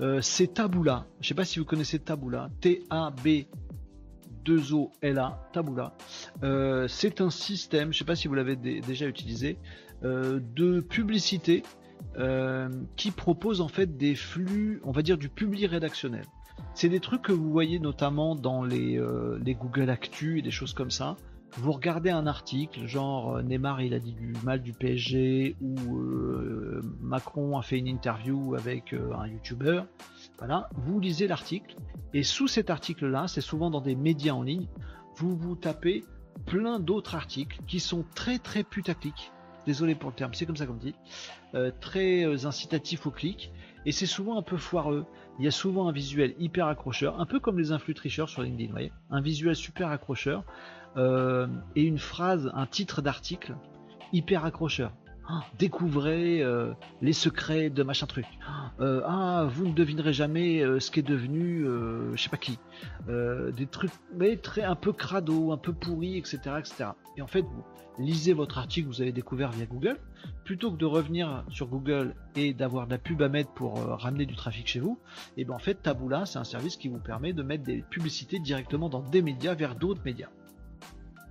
euh, c'est Taboola. Je ne sais pas si vous connaissez Taboola. T-A-B 2-O-L-A, Taboola. Euh, c'est un système, je ne sais pas si vous l'avez déjà utilisé, euh, de publicité qui propose en fait des flux, on va dire du public rédactionnel. C'est des trucs que vous voyez notamment dans les, euh, Google Actu et des choses comme ça. vous regardez un article, genre euh, Neymar il a dit du mal du PSG ou Macron a fait une interview avec un youtubeur. Voilà, vous lisez l'article et sous cet article-là, c'est souvent dans des médias en ligne, vous vous tapez plein d'autres articles qui sont très très putaclic. Désolé pour le terme, c'est comme ça qu'on dit. très incitatifs au clic et c'est souvent un peu foireux. Il y a souvent un visuel hyper accrocheur, un peu comme les influx tricheurs sur LinkedIn, vous voyez un visuel super accrocheur euh, et une phrase, un titre d'article hyper accrocheur. Ah, découvrez euh, les secrets de machin truc. Euh, ah, vous ne devinerez jamais ce qu'est devenu, je sais pas qui. des trucs, mais très un peu crado, un peu pourri, etc., etc. Et en fait, vous lisez votre article que vous avez découvert via Google, plutôt que de revenir sur Google et d'avoir de la pub à mettre pour euh, ramener du trafic chez vous, et eh bien en fait Taboola c'est un service qui vous permet de mettre des publicités directement dans des médias vers d'autres médias.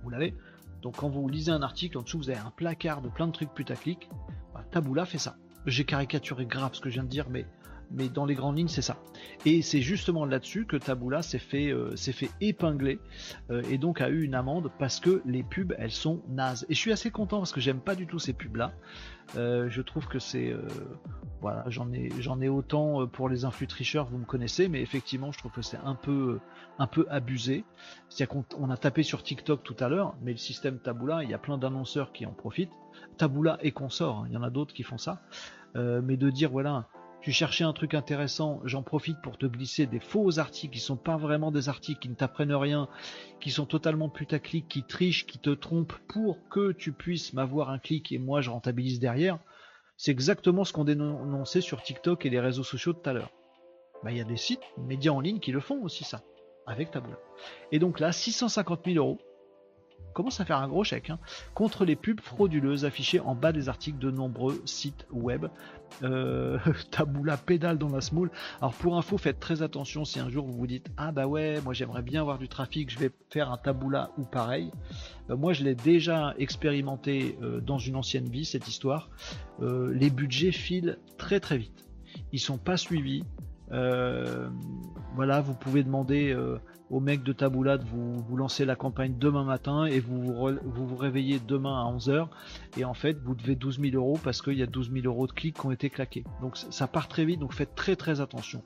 Vous l'avez? Donc quand vous lisez un article en dessous vous avez un placard de plein de trucs putaclic, bah, Taboola fait ça. J'ai caricaturé grave ce que je viens de dire mais mais dans les grandes lignes, c'est ça. Et c'est justement là-dessus que Taboola s'est fait, euh, fait épingler euh, et donc a eu une amende parce que les pubs, elles sont nazes. Et je suis assez content parce que j'aime pas du tout ces pubs-là. Euh, je trouve que c'est, voilà, j'en ai, ai autant pour les influx tricheurs, vous me connaissez, mais effectivement, je trouve que c'est un peu, un peu abusé. C'est-à-dire qu'on a tapé sur TikTok tout à l'heure, mais le système Taboola, il y a plein d'annonceurs qui en profitent. Taboola et consorts, hein, il y en a d'autres qui font ça. mais de dire voilà tu cherchais un truc intéressant, j'en profite pour te glisser des faux articles qui sont pas vraiment des articles, qui ne t'apprennent rien, qui sont totalement putaclic, qui trichent, qui te trompent pour que tu puisses m'avoir un clic et moi je rentabilise derrière. C'est exactement ce qu'on dénonçait sur TikTok et les réseaux sociaux tout à l'heure. Bah, il y a des sites, médias en ligne qui le font aussi ça, avec Taboola. Et donc là, 650 000 euros, commence à faire un gros chèque hein, contre les pubs frauduleuses affichées en bas des articles de nombreux sites web. Euh, taboula pédale dans la small. Alors pour info, faites très attention si un jour vous vous dites ah bah ouais, moi j'aimerais bien avoir du trafic, je vais faire un taboula ou pareil. Euh, moi je l'ai déjà expérimenté euh, dans une ancienne vie cette histoire. les budgets filent très très vite. Ils sont pas suivis. voilà, vous pouvez demander au mec de Taboula de vous, vous lancer la campagne demain matin et vous vous, vous, réveillez demain à 11h et en fait vous devez 12 000 euros parce qu'il y a 12 000 euros de clics qui ont été claqués. Donc ça part très vite, donc faites très très attention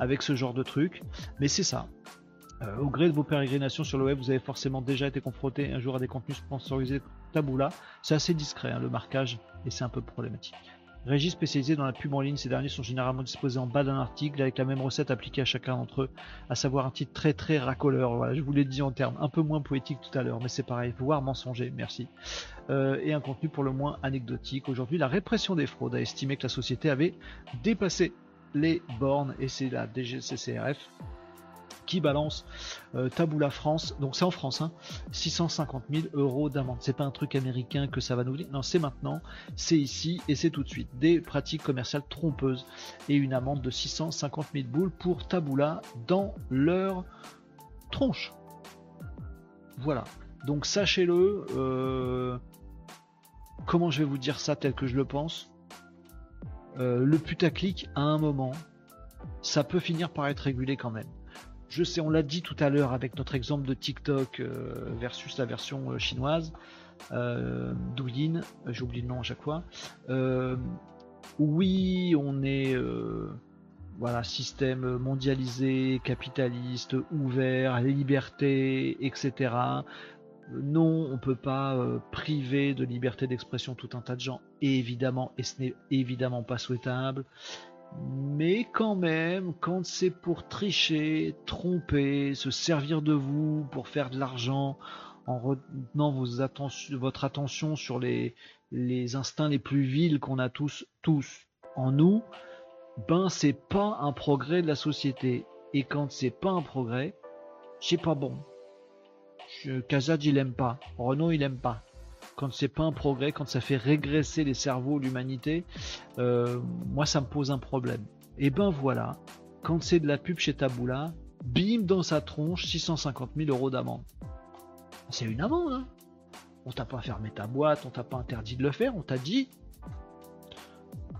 avec ce genre de truc. Mais c'est ça. Euh, au gré de vos pérégrinations sur le web, vous avez forcément déjà été confronté un jour à des contenus sponsorisés Taboula. C'est assez discret hein, le marquage et c'est un peu problématique. Régie spécialisée dans la pub en ligne, ces derniers sont généralement disposés en bas d'un article avec la même recette appliquée à chacun d'entre eux, à savoir un titre très très racoleur. Voilà, je vous l'ai dit en termes un peu moins poétiques tout à l'heure, mais c'est pareil, voire mensonger, merci. Euh, et un contenu pour le moins anecdotique. Aujourd'hui, la répression des fraudes a estimé que la société avait dépassé les bornes et c'est la DGCCRF qui balance euh, Taboula France, donc c'est en France, 650 hein, 000 euros d'amende. C'est pas un truc américain que ça va nous dire, non, c'est maintenant, c'est ici et c'est tout de suite. Des pratiques commerciales trompeuses et une amende de 650 000 boules pour Taboula dans leur tronche. Voilà. Donc sachez-le, euh, comment je vais vous dire ça tel que je le pense? Euh, Le putaclic à un moment, ça peut finir par être régulé quand même. Je sais, on l'a dit tout à l'heure avec notre exemple de TikTok euh, versus la version euh, chinoise, euh, Douyin, j'oublie le nom à chaque fois. oui, on est voilà système mondialisé, capitaliste, ouvert, liberté, etc. Non, on peut pas priver de liberté d'expression tout un tas de gens, évidemment, et ce n'est évidemment pas souhaitable. Mais quand même, quand c'est pour tricher, tromper, se servir de vous pour faire de l'argent, en retenant votre attention sur les, instincts les plus vils qu'on a tous, tous en nous, ben c'est pas un progrès de la société. Et quand c'est pas un progrès, c'est pas bon. Kazad il aime pas, Renault il aime pas quand c'est pas un progrès, quand ça fait régresser les cerveaux, l'humanité, euh, moi ça me pose un problème. Et ben voilà, quand c'est de la pub chez Taboula, bim dans sa tronche, 650 000 euros d'amende. C'est une amende, hein On t'a pas fermé ta boîte, on t'a pas interdit de le faire, on t'a dit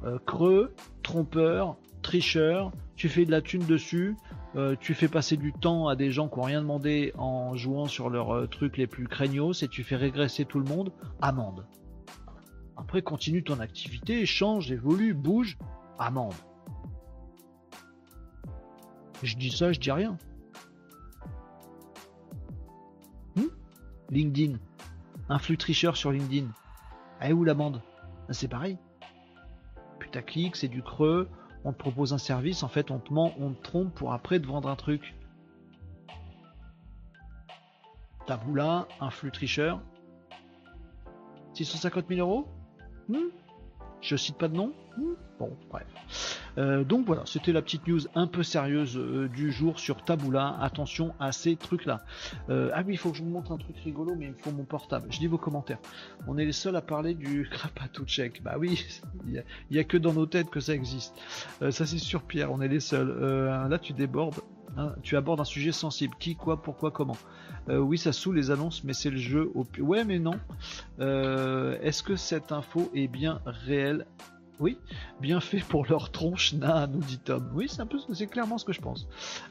euh, creux, trompeur, tricheur, tu fais de la thune dessus, euh, tu fais passer du temps à des gens qui n'ont rien demandé en jouant sur leurs euh, trucs les plus craignos et tu fais régresser tout le monde, amende. Après, continue ton activité, change, évolue, bouge, amende. Je dis ça, je dis rien. Hmm? LinkedIn. Un flux tricheur sur LinkedIn. Ah, où l'amende? Ah, C'est pareil. Putaclic, c'est du creux. On te propose un service, en fait, on te ment, on te trompe pour après te vendre un truc. Taboula, un flux tricheur. 650 000 euros? Hmm? Je cite pas de nom? Bon, bref. Euh, donc voilà, c'était la petite news un peu sérieuse euh, du jour sur Taboola. Attention à ces trucs-là. Euh, ah oui, il faut que je vous montre un truc rigolo, mais il me faut mon portable. Je lis vos commentaires. On est les seuls à parler du tout check. Bah oui, il n'y a, que dans nos têtes que ça existe. ça c'est sûr, Pierre, on est les seuls. là, tu débordes. Hein, tu abordes un sujet sensible. Qui, quoi, pourquoi, comment? Oui, ça saoule les annonces, mais c'est le jeu au Ouais, mais non. Est-ce que cette info est bien réelle? Oui, bien fait pour leur tronche, na, nous dit Tom. Oui, c'est un peu, c'est clairement ce que je pense.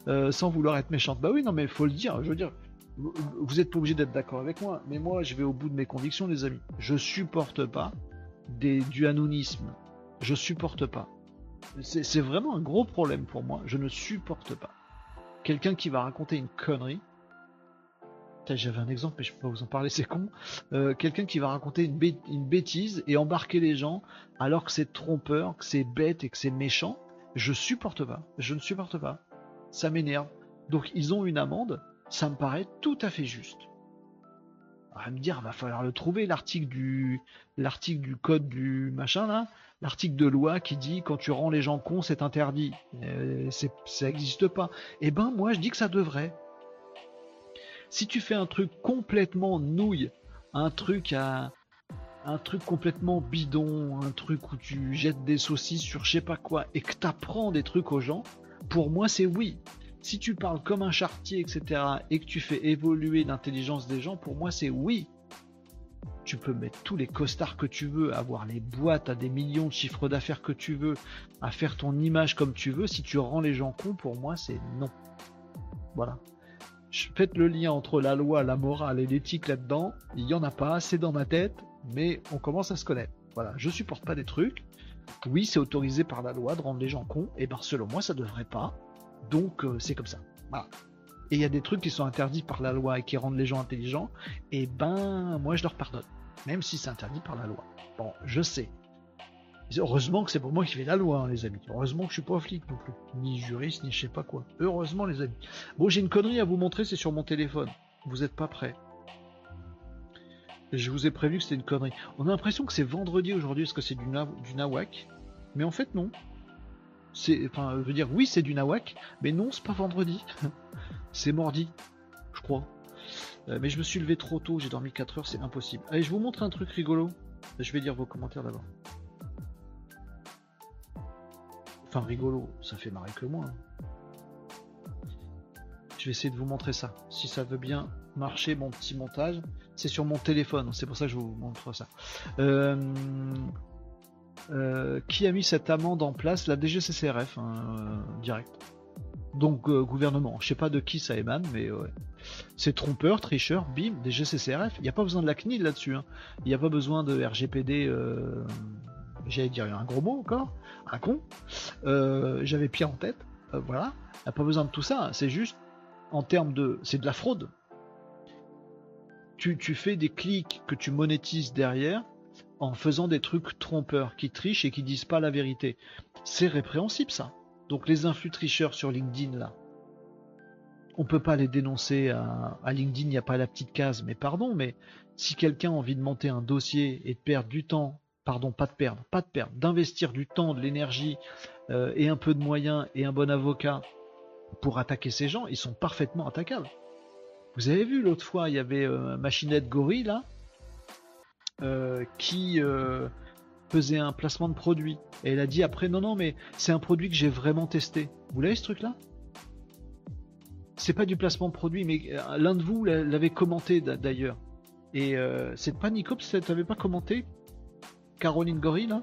Euh, sans vouloir être méchante. Bah oui, non, mais faut le dire. Je veux dire, vous êtes pas obligé d'être d'accord avec moi, mais moi, je vais au bout de mes convictions, les amis. Je supporte pas des, du anonymisme. Je supporte pas. C'est vraiment un gros problème pour moi. Je ne supporte pas. Quelqu'un qui va raconter une connerie j'avais un exemple, mais je peux pas vous en parler, c'est con. Euh, quelqu'un qui va raconter une, bêtise et embarquer les gens alors que c'est trompeur, que c'est bête et que c'est méchant. Je supporte pas. Je ne supporte pas. Ça m'énerve. Donc ils ont une amende. Ça me paraît tout à fait juste. On me dire, va falloir le trouver l'article du l'article du code du machin là, l'article de loi qui dit quand tu rends les gens cons c'est interdit. Euh, ça n'existe pas. Eh ben moi je dis que ça devrait. Si tu fais un truc complètement nouille, un truc à un truc complètement bidon, un truc où tu jettes des saucisses sur je sais pas quoi et que t'apprends des trucs aux gens, pour moi c'est oui. Si tu parles comme un chartier, etc., et que tu fais évoluer l'intelligence des gens, pour moi c'est oui. Tu peux mettre tous les costards que tu veux, avoir les boîtes à des millions de chiffres d'affaires que tu veux, à faire ton image comme tu veux. Si tu rends les gens cons, pour moi c'est non. Voilà faites le lien entre la loi, la morale et l'éthique là-dedans. Il n'y en a pas, c'est dans ma tête, mais on commence à se connaître. Voilà, je supporte pas des trucs. Oui, c'est autorisé par la loi de rendre les gens cons, et ben selon moi, ça devrait pas. Donc euh, c'est comme ça. Et il y a des trucs qui sont interdits par la loi et qui rendent les gens intelligents, et ben moi je leur pardonne, même si c'est interdit par la loi. Bon, je sais, Heureusement que c'est pour moi qui fais la loi, hein, les amis. Heureusement que je suis pas flic non plus. Ni juriste, ni je sais pas quoi. Heureusement, les amis. Bon, j'ai une connerie à vous montrer, c'est sur mon téléphone. Vous êtes pas prêts. Je vous ai prévu que c'était une connerie. On a l'impression que c'est vendredi aujourd'hui, parce que c'est du, du nawak. Mais en fait, non. C'est, enfin, je veux dire, oui, c'est du nawak, mais non, c'est pas vendredi. c'est mardi, je crois. Euh, mais je me suis levé trop tôt, j'ai dormi 4 heures, c'est impossible. Allez, je vous montre un truc rigolo. Je vais lire vos commentaires d'abord. Enfin, rigolo, ça fait marrer que moi. Hein. Je vais essayer de vous montrer ça. Si ça veut bien marcher, mon petit montage. C'est sur mon téléphone, c'est pour ça que je vous montre ça. Euh, euh, qui a mis cette amende en place? La DGCCRF, hein, euh, direct. Donc gouvernement. Je sais pas de qui ça émane, mais c'est trompeur, tricheur, bim, DGCCRF. Il n'y a pas besoin de la CNIL là-dessus. Hein. Il n'y a pas besoin de RGPD. J'allais dire un gros mot encore un con. Euh, j'avais pied en tête. Euh, voilà. Il a pas besoin de tout ça. C'est juste en termes de. C'est de la fraude. Tu, fais des clics que tu monétises derrière en faisant des trucs trompeurs qui trichent et qui disent pas la vérité. C'est répréhensible ça. Donc les influx tricheurs sur LinkedIn là, on peut pas les dénoncer à, à LinkedIn, il n'y a pas la petite case, mais pardon, mais si quelqu'un a envie de monter un dossier et de perdre du temps pardon, pas de perdre, pas de perdre, d'investir du temps, de l'énergie euh, et un peu de moyens et un bon avocat pour attaquer ces gens, ils sont parfaitement attaquables. Vous avez vu l'autre fois, il y avait euh, Machinette Gorille là, euh, qui faisait un placement de produit. Et elle a dit après, non, non, mais c'est un produit que j'ai vraiment testé. Vous l'avez ce truc là C'est pas du placement de produit, mais l'un de vous l'avait commenté d'ailleurs. Et c'est pas Nicops, t'avais pas commenté? Caroline Gorille,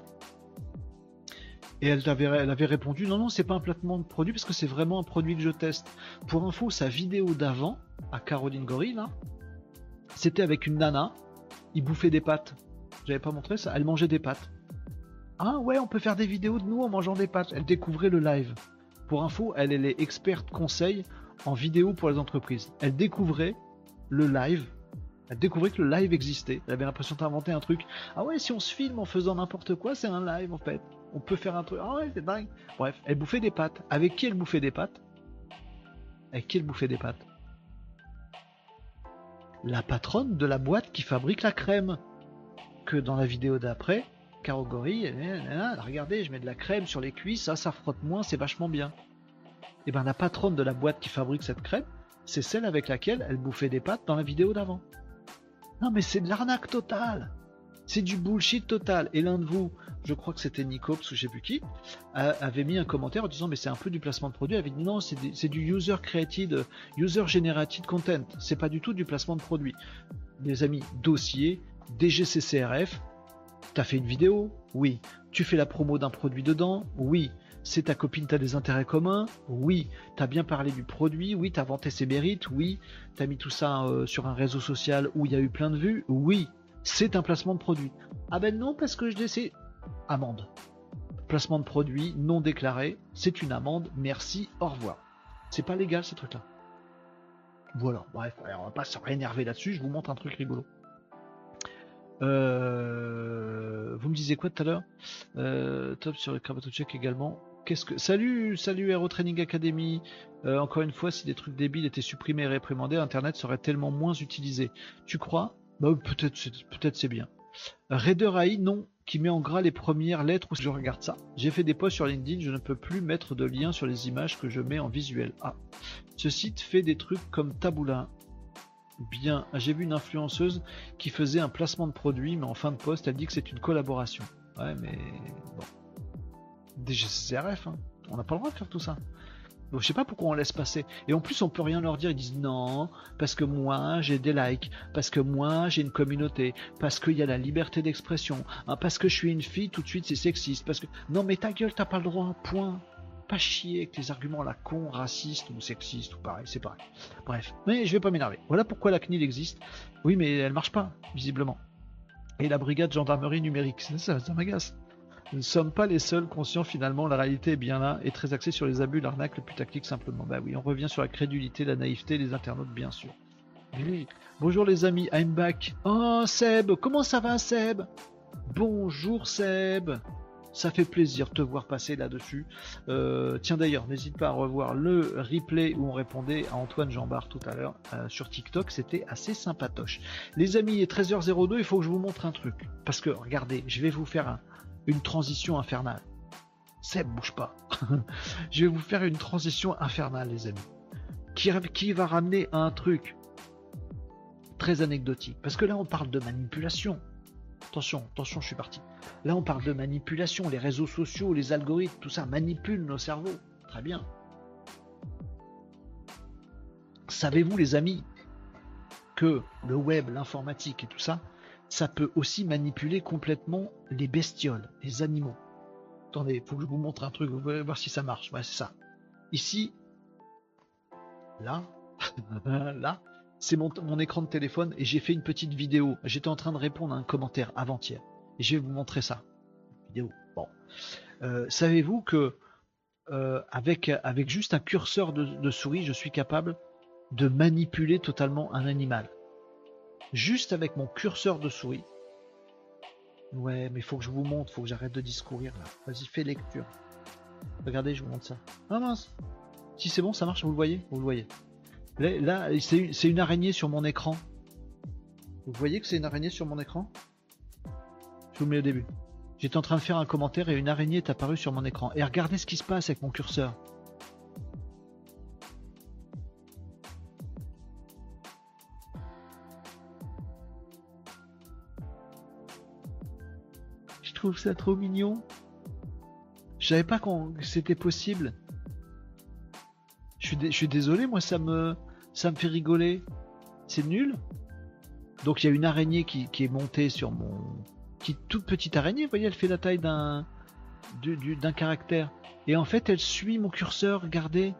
Et elle avait, elle avait répondu non, non, c'est pas un placement de produit parce que c'est vraiment un produit que je teste. Pour info, sa vidéo d'avant, à Caroline Gory, là, c'était avec une nana, il bouffait des pâtes. J'avais pas montré ça, elle mangeait des pâtes. Ah ouais, on peut faire des vidéos de nous en mangeant des pâtes. Elle découvrait le live. Pour info, elle, elle est experte conseil en vidéo pour les entreprises. Elle découvrait le live. Elle découvrait que le live existait. Elle avait l'impression d'inventer un truc. Ah ouais, si on se filme en faisant n'importe quoi, c'est un live en fait. On peut faire un truc. Ah ouais, c'est dingue. Bref, elle bouffait des pâtes. Avec qui elle bouffait des pâtes? Avec qui elle bouffait des pâtes? La patronne de la boîte qui fabrique la crème. Que dans la vidéo d'après, Caro Gorille, regardez, je mets de la crème sur les cuisses, ça, ça frotte moins, c'est vachement bien. Et ben la patronne de la boîte qui fabrique cette crème, c'est celle avec laquelle elle bouffait des pâtes dans la vidéo d'avant. Non mais c'est de l'arnaque totale c'est du bullshit total. Et l'un de vous, je crois que c'était Nicops ou je sais plus qui, avait mis un commentaire en disant mais c'est un peu du placement de produit. Il avait dit non, c'est du user created, user generated content. C'est pas du tout du placement de produit. Les amis, dossier, DGCCRF, t'as fait une vidéo? Oui. Tu fais la promo d'un produit dedans? Oui. C'est ta copine, t'as des intérêts communs? Oui. T'as bien parlé du produit? Oui. T'as vanté ses mérites? Oui. T'as mis tout ça euh, sur un réseau social où il y a eu plein de vues? Oui c'est un placement de produit. Ah ben non, parce que je laissais amende. Placement de produit non déclaré, c'est une amende, merci, au revoir. C'est pas légal ces trucs-là. Voilà, bref, on va pas se réénerver là-dessus, je vous montre un truc rigolo. Euh, vous me disiez quoi tout à l'heure? Euh, Top sur le check également. Salut salut Aero Training Academy. Euh, encore une fois, si des trucs débiles étaient supprimés et réprimandés, Internet serait tellement moins utilisé. Tu crois? Bah, peut-être c'est bien. Raider AI, non, qui met en gras les premières lettres où je regarde ça. J'ai fait des posts sur LinkedIn, je ne peux plus mettre de lien sur les images que je mets en visuel. Ah, ce site fait des trucs comme Taboola. Bien, j'ai vu une influenceuse qui faisait un placement de produit, mais en fin de poste, elle dit que c'est une collaboration. Ouais, mais bon. DGCRF, hein. on n'a pas le droit de faire tout ça. Donc, je sais pas pourquoi on laisse passer. Et en plus, on peut rien leur dire. Ils disent non, parce que moi, j'ai des likes, parce que moi, j'ai une communauté, parce qu'il y a la liberté d'expression, hein, parce que je suis une fille, tout de suite, c'est sexiste. Parce que non, mais ta gueule, t'as pas le droit. Point. Pas chier avec tes arguments la con, racistes ou sexistes ou pareil, c'est pareil. Bref, mais je vais pas m'énerver. Voilà pourquoi la CNIL existe. Oui, mais elle marche pas, visiblement. Et la brigade gendarmerie numérique, ça, ça m'agace. Nous ne sommes pas les seuls conscients finalement, la réalité est bien là et très axée sur les abus, l'arnaque, le tactique simplement. Bah oui, on revient sur la crédulité, la naïveté des internautes bien sûr. Bonjour les amis, I'm back. Oh Seb, comment ça va Seb? Bonjour Seb. Ça fait plaisir de te voir passer là-dessus. Euh, tiens d'ailleurs, n'hésite pas à revoir le replay où on répondait à Antoine Jambard tout à l'heure euh, sur TikTok. C'était assez sympatoche. Les amis, il est 13h02, il faut que je vous montre un truc. Parce que regardez, je vais vous faire un, une transition infernale. Seb, bouge pas. je vais vous faire une transition infernale, les amis. Qui, va ramener à un truc très anecdotique? Parce que là, on parle de manipulation. Attention, attention, je suis parti. Là, on parle de manipulation. Les réseaux sociaux, les algorithmes, tout ça manipule nos cerveaux. Très bien. Savez-vous, les amis, que le web, l'informatique et tout ça, ça peut aussi manipuler complètement les bestioles, les animaux. Attendez, faut que je vous montre un truc, vous allez voir si ça marche. Ouais, c'est ça. Ici, là, là, c'est mon, écran de téléphone et j'ai fait une petite vidéo. J'étais en train de répondre à un commentaire avant-hier. Et je vais vous montrer ça. Vidéo. Bon. Euh, savez-vous que euh, avec, avec juste un curseur de souris, je suis capable de manipuler totalement un animal? Juste avec mon curseur de souris. Ouais, mais faut que je vous montre, faut que j'arrête de discourir là. Vas-y, fais lecture. Regardez, je vous montre ça. Ah mince Si c'est bon, ça marche, vous le voyez Vous le voyez. Là, c'est une araignée sur mon écran. Vous voyez que c'est une araignée sur mon écran? Je vous mets au début. J'étais en train de faire un commentaire et une araignée est apparue sur mon écran. Et regardez ce qui se passe avec mon curseur. Trouve ça trop mignon. Je savais pas que c'était possible. Je suis, désolé, moi ça me, ça fait rigoler. C'est nul. Donc il y a une araignée qui, est montée sur mon, qui toute petite araignée. Vous voyez, elle fait la taille d'un, d'un caractère. Et en fait, elle suit mon curseur, regardez.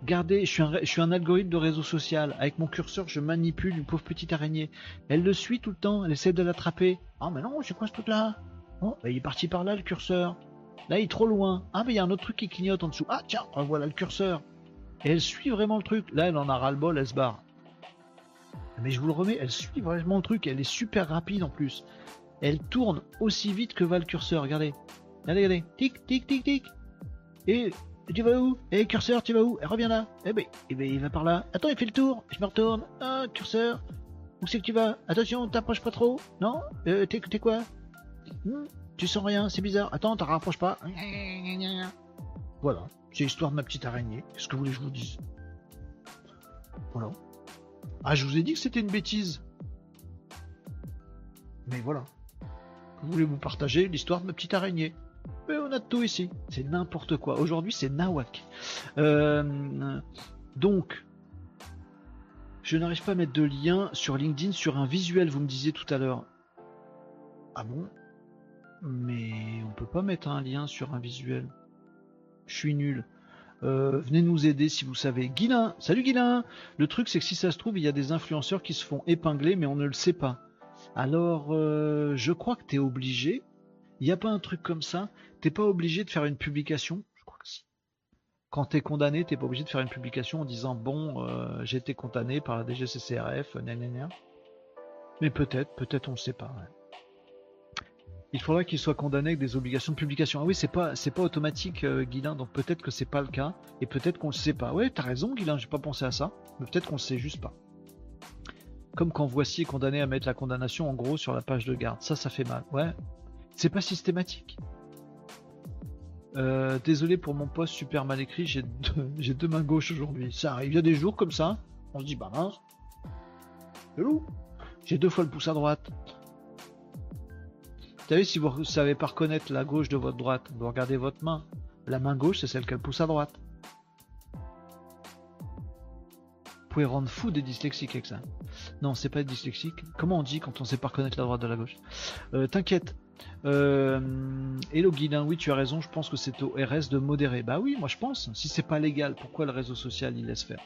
Regardez, je suis, un, je suis un algorithme de réseau social. Avec mon curseur, je manipule une pauvre petite araignée. Elle le suit tout le temps, elle essaie de l'attraper. Ah, mais non, c'est quoi ce truc-là? Oh, il est parti par là, le curseur. Là, il est trop loin. Ah, mais il y a un autre truc qui clignote en dessous. Ah, tiens, voilà le curseur. Et elle suit vraiment le truc. Là, elle en a ras-le-bol, elle se barre. Mais je vous le remets, elle suit vraiment le truc. Elle est super rapide en plus. Elle tourne aussi vite que va le curseur. Regardez. Regardez, regardez. Tic, tic, tic, tic. Et tu vas où? Eh, curseur, tu vas où? Elle revient là. Eh ben, eh ben, il va par là. Attends, il fait le tour. Je me retourne. Ah, curseur. Où c'est que tu vas? Attention, t'approches pas trop. Non? Euh, T'es quoi? Tu sens rien, c'est bizarre. Attends, t'en rapproches pas. Voilà. C'est l'histoire de ma petite araignée. Qu'est-ce que vous voulez que je vous dise? Voilà. Ah, je vous ai dit que c'était une bêtise. Mais voilà. Je voulais vous partager l'histoire de ma petite araignée? Mais on a tout ici. C'est n'importe quoi. Aujourd'hui, c'est Nawak. Euh, donc, je n'arrive pas à mettre de lien sur LinkedIn sur un visuel, vous me disiez tout à l'heure. Ah bon? Mais on peut pas mettre un lien sur un visuel. Je suis nul. Euh, venez nous aider si vous savez. Guilin, salut Guilin Le truc c'est que si ça se trouve, il y a des influenceurs qui se font épingler, mais on ne le sait pas. Alors, euh, je crois que tu es obligé. Il n'y a pas un truc comme ça? T'es pas obligé de faire une publication? Je crois que si. Quand tu es condamné, t'es pas obligé de faire une publication en disant bon, euh, j'ai été condamné par la DGCCRF, Mais peut-être, peut-être on ne sait pas il faudra qu'il soit condamné avec des obligations de publication. Ah oui, c'est pas c'est pas automatique, euh, donc peut-être que c'est pas le cas, et peut-être qu'on le sait pas. Ouais, t'as raison, Guilin, j'ai pas pensé à ça, mais peut-être qu'on le sait juste pas. Comme quand Voici condamné à mettre la condamnation en gros sur la page de garde. Ça, ça fait mal. Ouais, c'est pas systématique. Euh, désolé pour mon poste super mal écrit, j'ai deux, deux mains gauches aujourd'hui. Ça arrive, il y a des jours comme ça, on se dit bah mince, J'ai deux fois le pouce à droite. Vous savez, si vous ne savez pas reconnaître la gauche de votre droite, vous regardez votre main. La main gauche, c'est celle qu'elle pousse à droite. Vous pouvez rendre fou des dyslexiques avec ça. Non, c'est pas dyslexique. Comment on dit quand on sait pas reconnaître la droite de la gauche? Euh, T'inquiète. Euh, hello Guilin, oui tu as raison, je pense que c'est au RS de modérer. Bah oui, moi je pense. Si c'est pas légal, pourquoi le réseau social il laisse faire?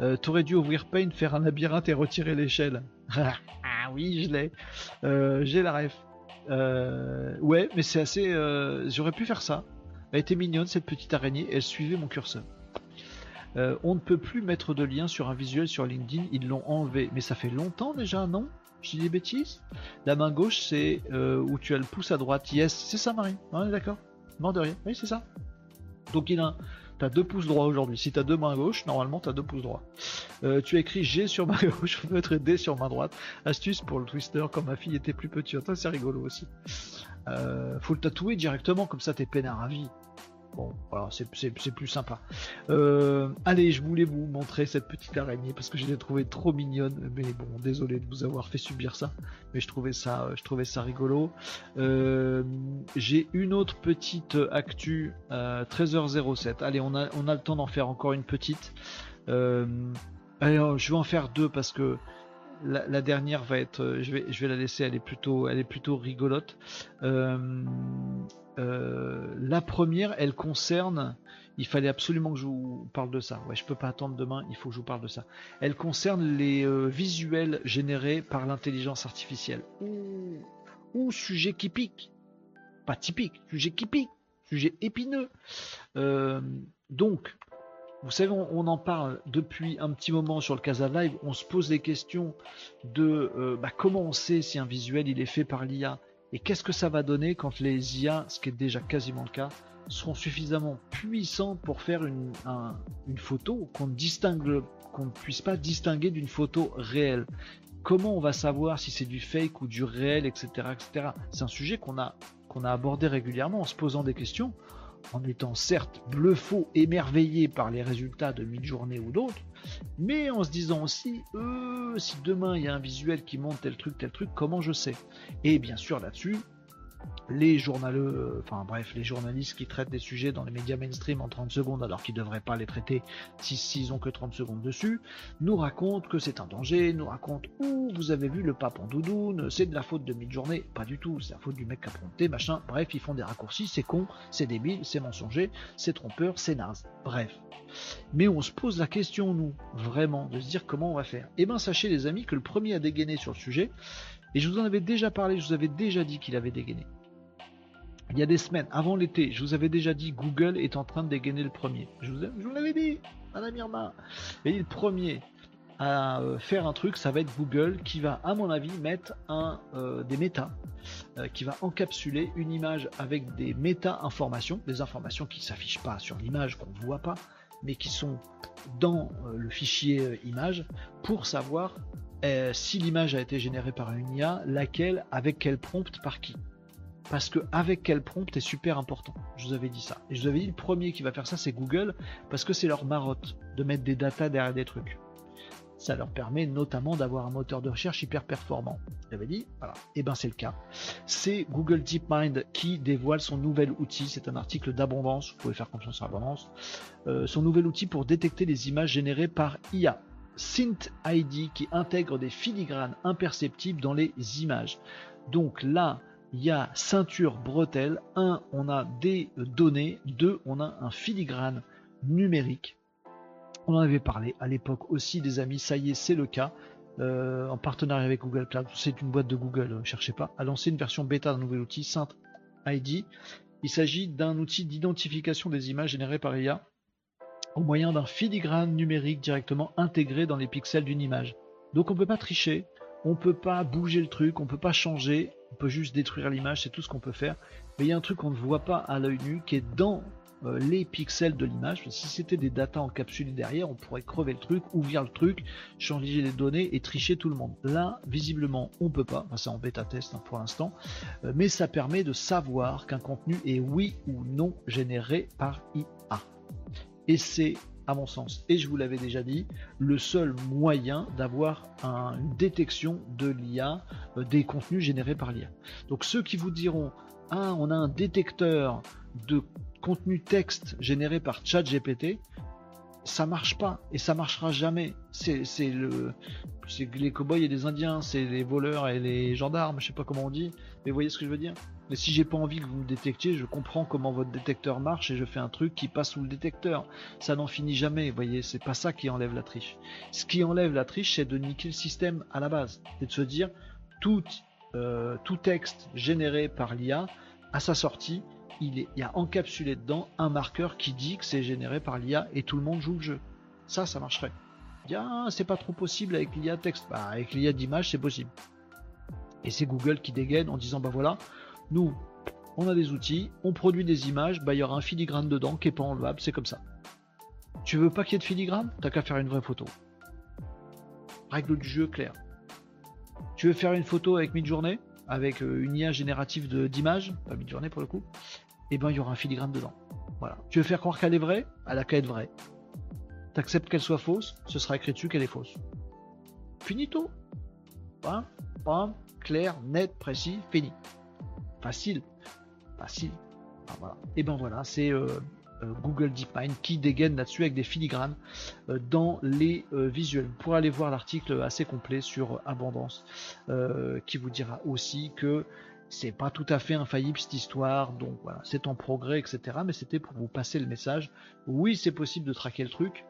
Euh, T'aurais dû ouvrir Paint, faire un labyrinthe et retirer l'échelle. ah oui, je l'ai. J'ai la ref. Euh, ouais, mais c'est assez. Euh, j'aurais pu faire ça. Elle était mignonne cette petite araignée. Elle suivait mon curseur. Euh, on ne peut plus mettre de lien sur un visuel sur LinkedIn. Ils l'ont enlevé. Mais ça fait longtemps déjà, non? Je dis des bêtises? La main gauche, c'est où tu as le pouce à droite. Yes, c'est ça, Marie. On est d'accord? Mort de rien. Oui, c'est ça. Donc il a T'as deux pouces droits aujourd'hui. Si t'as deux mains gauche, normalement t'as deux pouces droits. Euh, tu as écrit G sur ma gauche, peut être D sur ma droite. Astuce pour le twister quand ma fille était plus petite. c'est rigolo aussi. Euh, faut le tatouer directement, comme ça t'es peinard à vie. Bon, voilà, c'est plus sympa. Euh, allez, je voulais vous montrer cette petite araignée parce que je l'ai trouvée trop mignonne. Mais bon, désolé de vous avoir fait subir ça, mais je trouvais ça, ça rigolo. Euh, j'ai une autre petite actu, 13h07. Euh, allez, on a, on a le temps d'en faire encore une petite. allez, je vais en faire deux parce que la, dernière va être, je vais, je vais la laisser, elle est plutôt, elle est plutôt rigolote. Euh, la première, elle concerne. Il fallait absolument que je vous parle de ça. Ouais, je peux pas attendre demain. Il faut que je vous parle de ça. Elle concerne les euh, visuels générés par l'intelligence artificielle. Ou, sujet qui pique. Pas typique. Sujet qui pique. Sujet épineux. Euh, donc, vous savez, on, en parle depuis un petit moment sur le Casa Live. On se pose des questions de bah, comment on sait si un visuel il est fait par l'IA et qu'est-ce que ça va donner quand les IA, ce qui est déjà quasiment le cas, seront suffisamment puissants pour faire une, photo qu'on distingue, qu'on ne puisse pas distinguer d'une photo réelle Comment on va savoir si c'est du fake ou du réel, etc., etc. C'est un sujet qu'on a qu'on a abordé régulièrement en se posant des questions, en étant certes bluffo, émerveillé par les résultats de mid-journée ou d'autres, mais en se disant aussi, euh, si demain il y a un visuel qui montre tel truc, tel truc, comment je sais? Et bien sûr là-dessus, les enfin bref, les journalistes qui traitent des sujets dans les médias mainstream en 30 secondes alors qu'ils ne devraient pas les traiter s'ils ont que 30 secondes dessus, nous racontent que c'est un danger, nous racontent où vous avez vu le pape en doudoune, c'est de la faute de mid-journée, pas du tout, c'est la faute du mec qui a prompté, machin, bref, ils font des raccourcis, c'est con, c'est débile, c'est mensonger, c'est trompeur, c'est naze, bref. Mais on se pose la question, nous, vraiment, de se dire comment on va faire. Eh bien, sachez les amis que le premier à dégainer sur le sujet, et je vous en avais déjà parlé, je vous avais déjà dit qu'il avait dégainé il y a des semaines, avant l'été, je vous avais déjà dit Google est en train de dégainer le premier. Je vous, l'avais dit, Madame Irma. Et le premier à euh, faire un truc, ça va être Google qui va, à mon avis, mettre un, euh, des méta, euh, qui va encapsuler une image avec des méta-informations, des informations qui ne s'affichent pas sur l'image, qu'on ne voit pas, mais qui sont dans le fichier image, pour savoir si l'image a été générée par une IA, laquelle, avec quel prompt, par qui? Parce que avec quel prompt est super important. Je vous avais dit ça. Et je vous avais dit le premier qui va faire ça, c'est Google, parce que c'est leur marotte de mettre des datas derrière des trucs. Ça leur permet notamment d'avoir un moteur de recherche hyper performant. J'avais dit, voilà. Et eh ben c'est le cas. C'est Google DeepMind qui dévoile son nouvel outil. C'est un article d'abondance. Vous pouvez faire confiance à abondance. Euh, son nouvel outil pour détecter les images générées par IA. Synth ID qui intègre des filigranes imperceptibles dans les images. Donc là, il y a ceinture bretelle. Un, on a des données. Deux, on a un filigrane numérique. On en avait parlé à l'époque aussi des amis. Ça y est, c'est le cas. Euh, en partenariat avec Google Cloud, c'est une boîte de Google, ne euh, cherchez pas, a lancé une version bêta d'un nouvel outil, Saint ID. Il s'agit d'un outil d'identification des images générées par IA au moyen d'un filigrane numérique directement intégré dans les pixels d'une image. Donc on ne peut pas tricher, on peut pas bouger le truc, on peut pas changer, on peut juste détruire l'image, c'est tout ce qu'on peut faire. Mais il y a un truc qu'on ne voit pas à l'œil nu qui est dans euh, les pixels de l'image. Si c'était des datas encapsulées derrière, on pourrait crever le truc, ouvrir le truc, changer les données et tricher tout le monde. Là, visiblement, on peut pas. Enfin, c'est en bêta test hein, pour l'instant, euh, mais ça permet de savoir qu'un contenu est oui ou non généré par IA. Et c'est à mon sens, et je vous l'avais déjà dit, le seul moyen d'avoir une détection de l'IA, euh, des contenus générés par l'IA. Donc ceux qui vous diront, ah, on a un détecteur de contenu texte généré par ChatGPT, ça marche pas et ça marchera jamais. C'est le, les cowboys et les indiens, c'est les voleurs et les gendarmes, je sais pas comment on dit, mais vous voyez ce que je veux dire? Mais si j'ai pas envie que vous me détectiez, je comprends comment votre détecteur marche et je fais un truc qui passe sous le détecteur. Ça n'en finit jamais, vous voyez, c'est pas ça qui enlève la triche. Ce qui enlève la triche, c'est de niquer le système à la base. C'est de se dire, tout, euh, tout texte généré par l'IA, à sa sortie, il, y a encapsulé dedans un marqueur qui dit que c'est généré par l'IA et tout le monde joue le jeu. Ça, ça marcherait. Ah, c'est pas trop possible avec l'IA texte. Bah, avec l'IA d'image, c'est possible. Et c'est Google qui dégaine en disant, bah voilà, nous, on a des outils, on produit des images, bah il y aura un filigrane dedans qui est pas enlevable, c'est comme ça. Tu veux pas qu'il y ait de filigrane? T'as qu'à faire une vraie photo. Règle du jeu claire. Tu veux faire une photo avec mid-journée, avec euh, une IA générative d'images, pas mid-journée pour le coup, et eh ben il y aura un filigrane dedans. Voilà. Tu veux faire croire qu'elle est vraie? Elle a qu'à être vraie. T'acceptes qu'elle soit fausse, ce sera écrit dessus qu'elle est fausse. Finito. Hein clair, net, précis, fini facile. Facile. Ah, Et ben voilà, c'est euh, euh, Google DeepMind qui dégaine là-dessus avec des filigranes euh, dans les visuels. Pourrez aller voir l'article assez complet sur Abondance qui vous dira aussi que c'est pas tout à fait infaillible cette histoire, donc voilà, c'est en progrès, etc. Mais c'était pour vous passer le message. Oui, c'est possible de traquer le truc,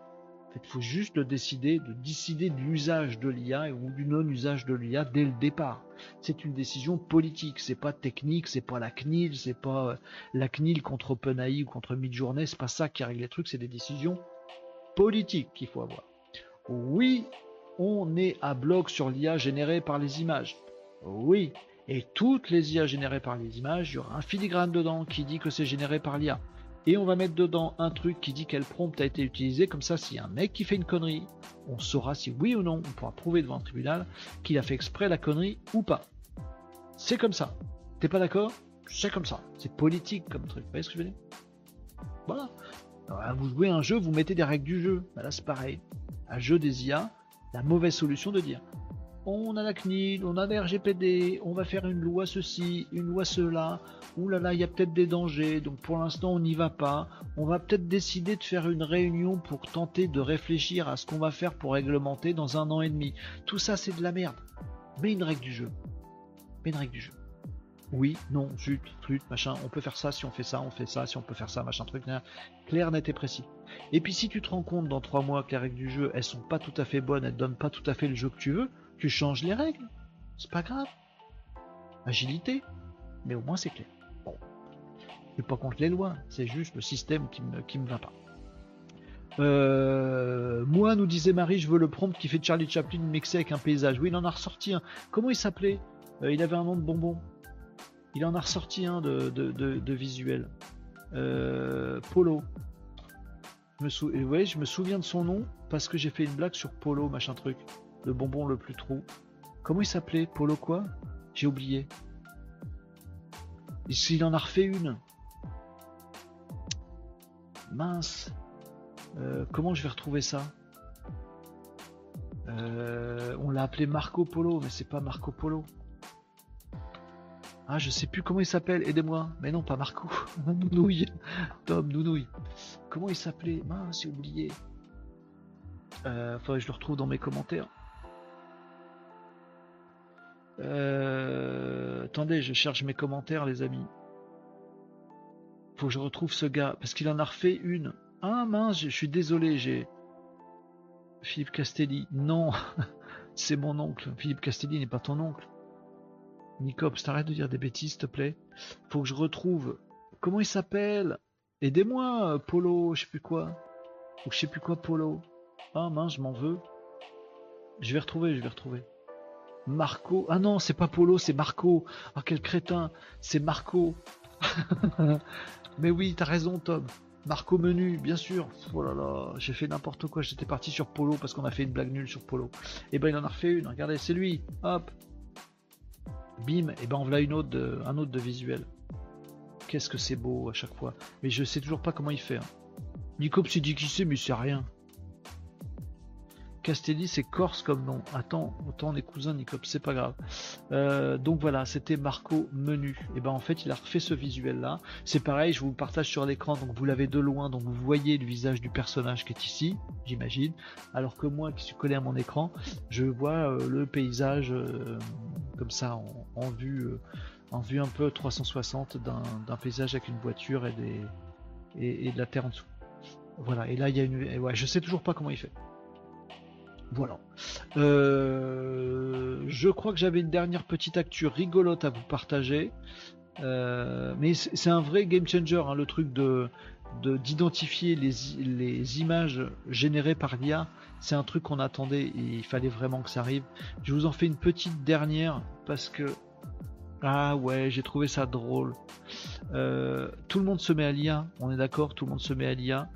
il faut juste décider, de décider de l'usage de l'IA ou du non-usage de l'IA dès le départ. C'est une décision politique, c'est pas technique, c'est pas la CNIL, c'est pas euh, la CNIL contre OpenAI ou contre Midjourney, c'est pas ça qui règle les trucs, c'est des décisions politiques qu'il faut avoir. Oui, on est à bloc sur l'IA générée par les images. Oui, et toutes les IA générées par les images, il y aura un filigrane dedans qui dit que c'est généré par l'IA et on va mettre dedans un truc qui dit quel prompt a été utilisé, comme ça si un mec qui fait une connerie, on saura si oui ou non, on pourra prouver devant un tribunal qu'il a fait exprès la connerie ou pas. C'est comme ça. T'es pas d'accord? C'est comme ça. C'est politique comme truc. Vous voyez ce que je veux dire? Voilà. vous jouez un jeu, vous mettez des règles du jeu. Bah là c'est pareil. Un jeu des IA, la mauvaise solution de dire on a la CNIL, on a la RGPD, on va faire une loi ceci, une loi cela, ouh là là, il y a peut-être des dangers, donc pour l'instant on n'y va pas. On va peut-être décider de faire une réunion pour tenter de réfléchir à ce qu'on va faire pour réglementer dans un an et demi. Tout ça c'est de la merde. Mais une règle du jeu. Mais une règle du jeu. Oui, non, zut, flûte, machin, on peut faire ça, si on fait ça, on fait ça, si on peut faire ça, machin, truc, clair, net et précis. Et puis si tu te rends compte dans trois mois que les règles du jeu, elles sont pas tout à fait bonnes, elles donnent pas tout à fait le jeu que tu veux, tu changes les règles. C'est pas grave. Agilité. Mais au moins c'est clair. Bon. Je suis pas contre les lois, c'est juste le système qui me, va pas. Euh, moi, nous disait Marie, je veux le prompt qui fait Charlie Chaplin mixé avec un paysage. Oui, il en a ressorti un. Comment il s'appelait? Euh, Il avait un nom de bonbon. Il en a ressorti un de, visuel. Euh, Polo. Je je me souviens de son nom parce que j'ai fait une blague sur Polo, machin truc. Le bonbon le plus trou. Comment il s'appelait Polo quoi? J'ai oublié. Il en a refait une? Mince. Euh, comment je vais retrouver ça? Euh, On l'a appelé Marco Polo, mais c'est pas Marco Polo. Ah, je sais plus comment il s'appelle, aidez-moi. Mais non, pas Marco. Nounouille. Tom, Nounouille. Comment il s'appelait? Mince, j'ai oublié. Euh, faudrait que je le retrouve dans mes commentaires. Euh, attendez, je cherche mes commentaires, les amis. Faut que je retrouve ce gars, parce qu'il en a refait une. Ah mince, je suis désolé, j'ai... Philippe Castelli. Non, c'est mon oncle. Philippe Castelli n'est pas ton oncle. Nicops, t'arrêtes de dire des bêtises, s'il te plaît. Faut que je retrouve. Comment il s'appelle? Aidez-moi, Polo, je sais plus quoi. Ou je sais plus quoi, Polo. Ah mince, je m'en veux. Je vais retrouver, je vais retrouver. Marco. Ah non, c'est pas Polo, c'est Marco. Ah quel crétin. C'est Marco. Mais oui, t'as raison, Tom. Marco Menu, bien sûr. Oh là là, j'ai fait n'importe quoi. J'étais parti sur Polo parce qu'on a fait une blague nulle sur Polo. Et eh ben il en a refait une. Regardez, c'est lui. Hop. Bim, et ben on voilà une autre de, un autre de visuel. Qu'est-ce que c'est beau à chaque fois. Mais je sais toujours pas comment il fait. Hein. Nico s'est dit qui c'est, mais c'est rien. Castelli, c'est corse comme nom. Attends, autant on est cousins, Nicops, c'est pas grave. Euh, donc voilà, c'était Marco Menu. Et ben en fait, il a refait ce visuel-là. C'est pareil, je vous partage sur l'écran, donc vous l'avez de loin, donc vous voyez le visage du personnage qui est ici, j'imagine. Alors que moi, qui suis collé à mon écran, je vois euh, le paysage euh, comme ça, en, vue, en vue un peu 360 d'un paysage avec une voiture et et, de la terre en dessous. Voilà. Et là, il y a une. Ouais, je sais toujours pas comment il fait. Voilà. Euh, je crois que j'avais une dernière petite actu rigolote à vous partager. Euh, mais c'est un vrai game changer, hein, le truc de d'identifier les, les, images générées par l'IA. C'est un truc qu'on attendait et il fallait vraiment que ça arrive. Je vous en fais une petite dernière parce que ah ouais, j'ai trouvé ça drôle. Euh, tout le monde se met à l'IA, on est d'accord, tout le monde se met à l'IA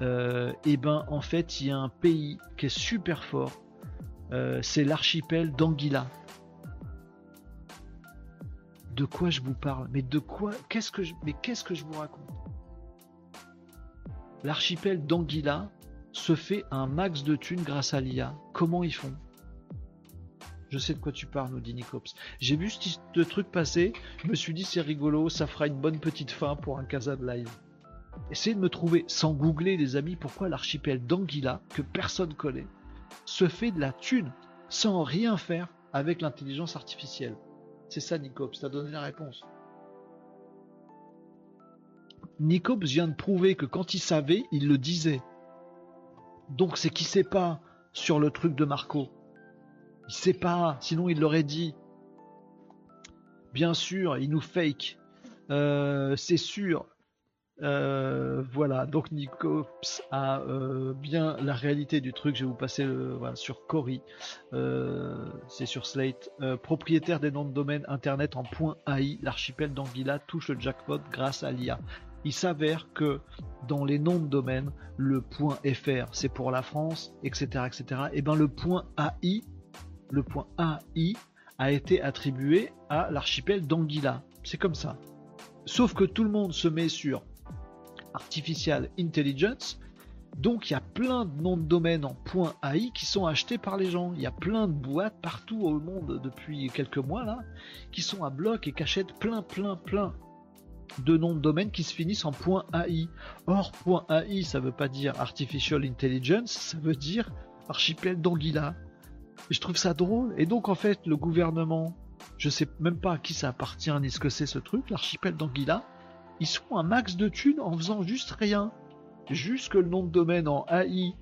et euh, eh ben en fait il y a un pays qui est super fort, euh, c'est l'archipel d'Anguilla. De quoi je vous parle? Mais de quoi Qu'est-ce que je Mais qu'est-ce que je vous raconte? L'archipel d'Anguilla se fait un max de thunes grâce à l'IA. Comment ils font? Je sais de quoi tu parles, nous dit Nicops. J'ai vu ce truc passer, je me suis dit c'est rigolo, ça fera une bonne petite fin pour un casa de live. Essayez de me trouver, sans googler les amis, pourquoi l'archipel d'Anguilla, que personne connaît, se fait de la thune sans rien faire avec l'intelligence artificielle. C'est ça Nicops, t'as donné la réponse. Nicops vient de prouver que quand il savait, il le disait. Donc c'est qu'il sait pas sur le truc de Marco. Il sait pas, sinon il l'aurait dit. Bien sûr, il nous fake. Euh, c'est sûr, euh, voilà, donc Nicops a euh, bien la réalité du truc. Je vais vous passer sur Cory, euh, c'est sur Slate. propriétaire des noms de domaine internet en .ai, l'archipel d'Anguilla touche le jackpot grâce à l'IA. Il s'avère que dans les noms de domaine, le .fr c'est pour la France, etc., etc. Et ben le .ai, le .ai a été attribué à l'archipel d'Anguilla. C'est comme ça. Sauf que tout le monde se met sur Artificial Intelligence, Donc il y a plein de noms de domaine en .ai qui sont achetés par les gens. Il y a plein de boîtes partout au monde depuis quelques mois là qui sont à bloc et qui achètent plein plein plein de noms de domaine qui se finissent en .ai. Or .ai ça veut pas dire artificial intelligence, ça veut dire archipel d'Anguilla. Je trouve ça drôle. Et donc en fait le gouvernement, je sais même pas à qui ça appartient ni ce que c'est ce truc, l'archipel d'Anguilla, ils sont un max de thunes en faisant juste rien juste que le nom de domaine en AI,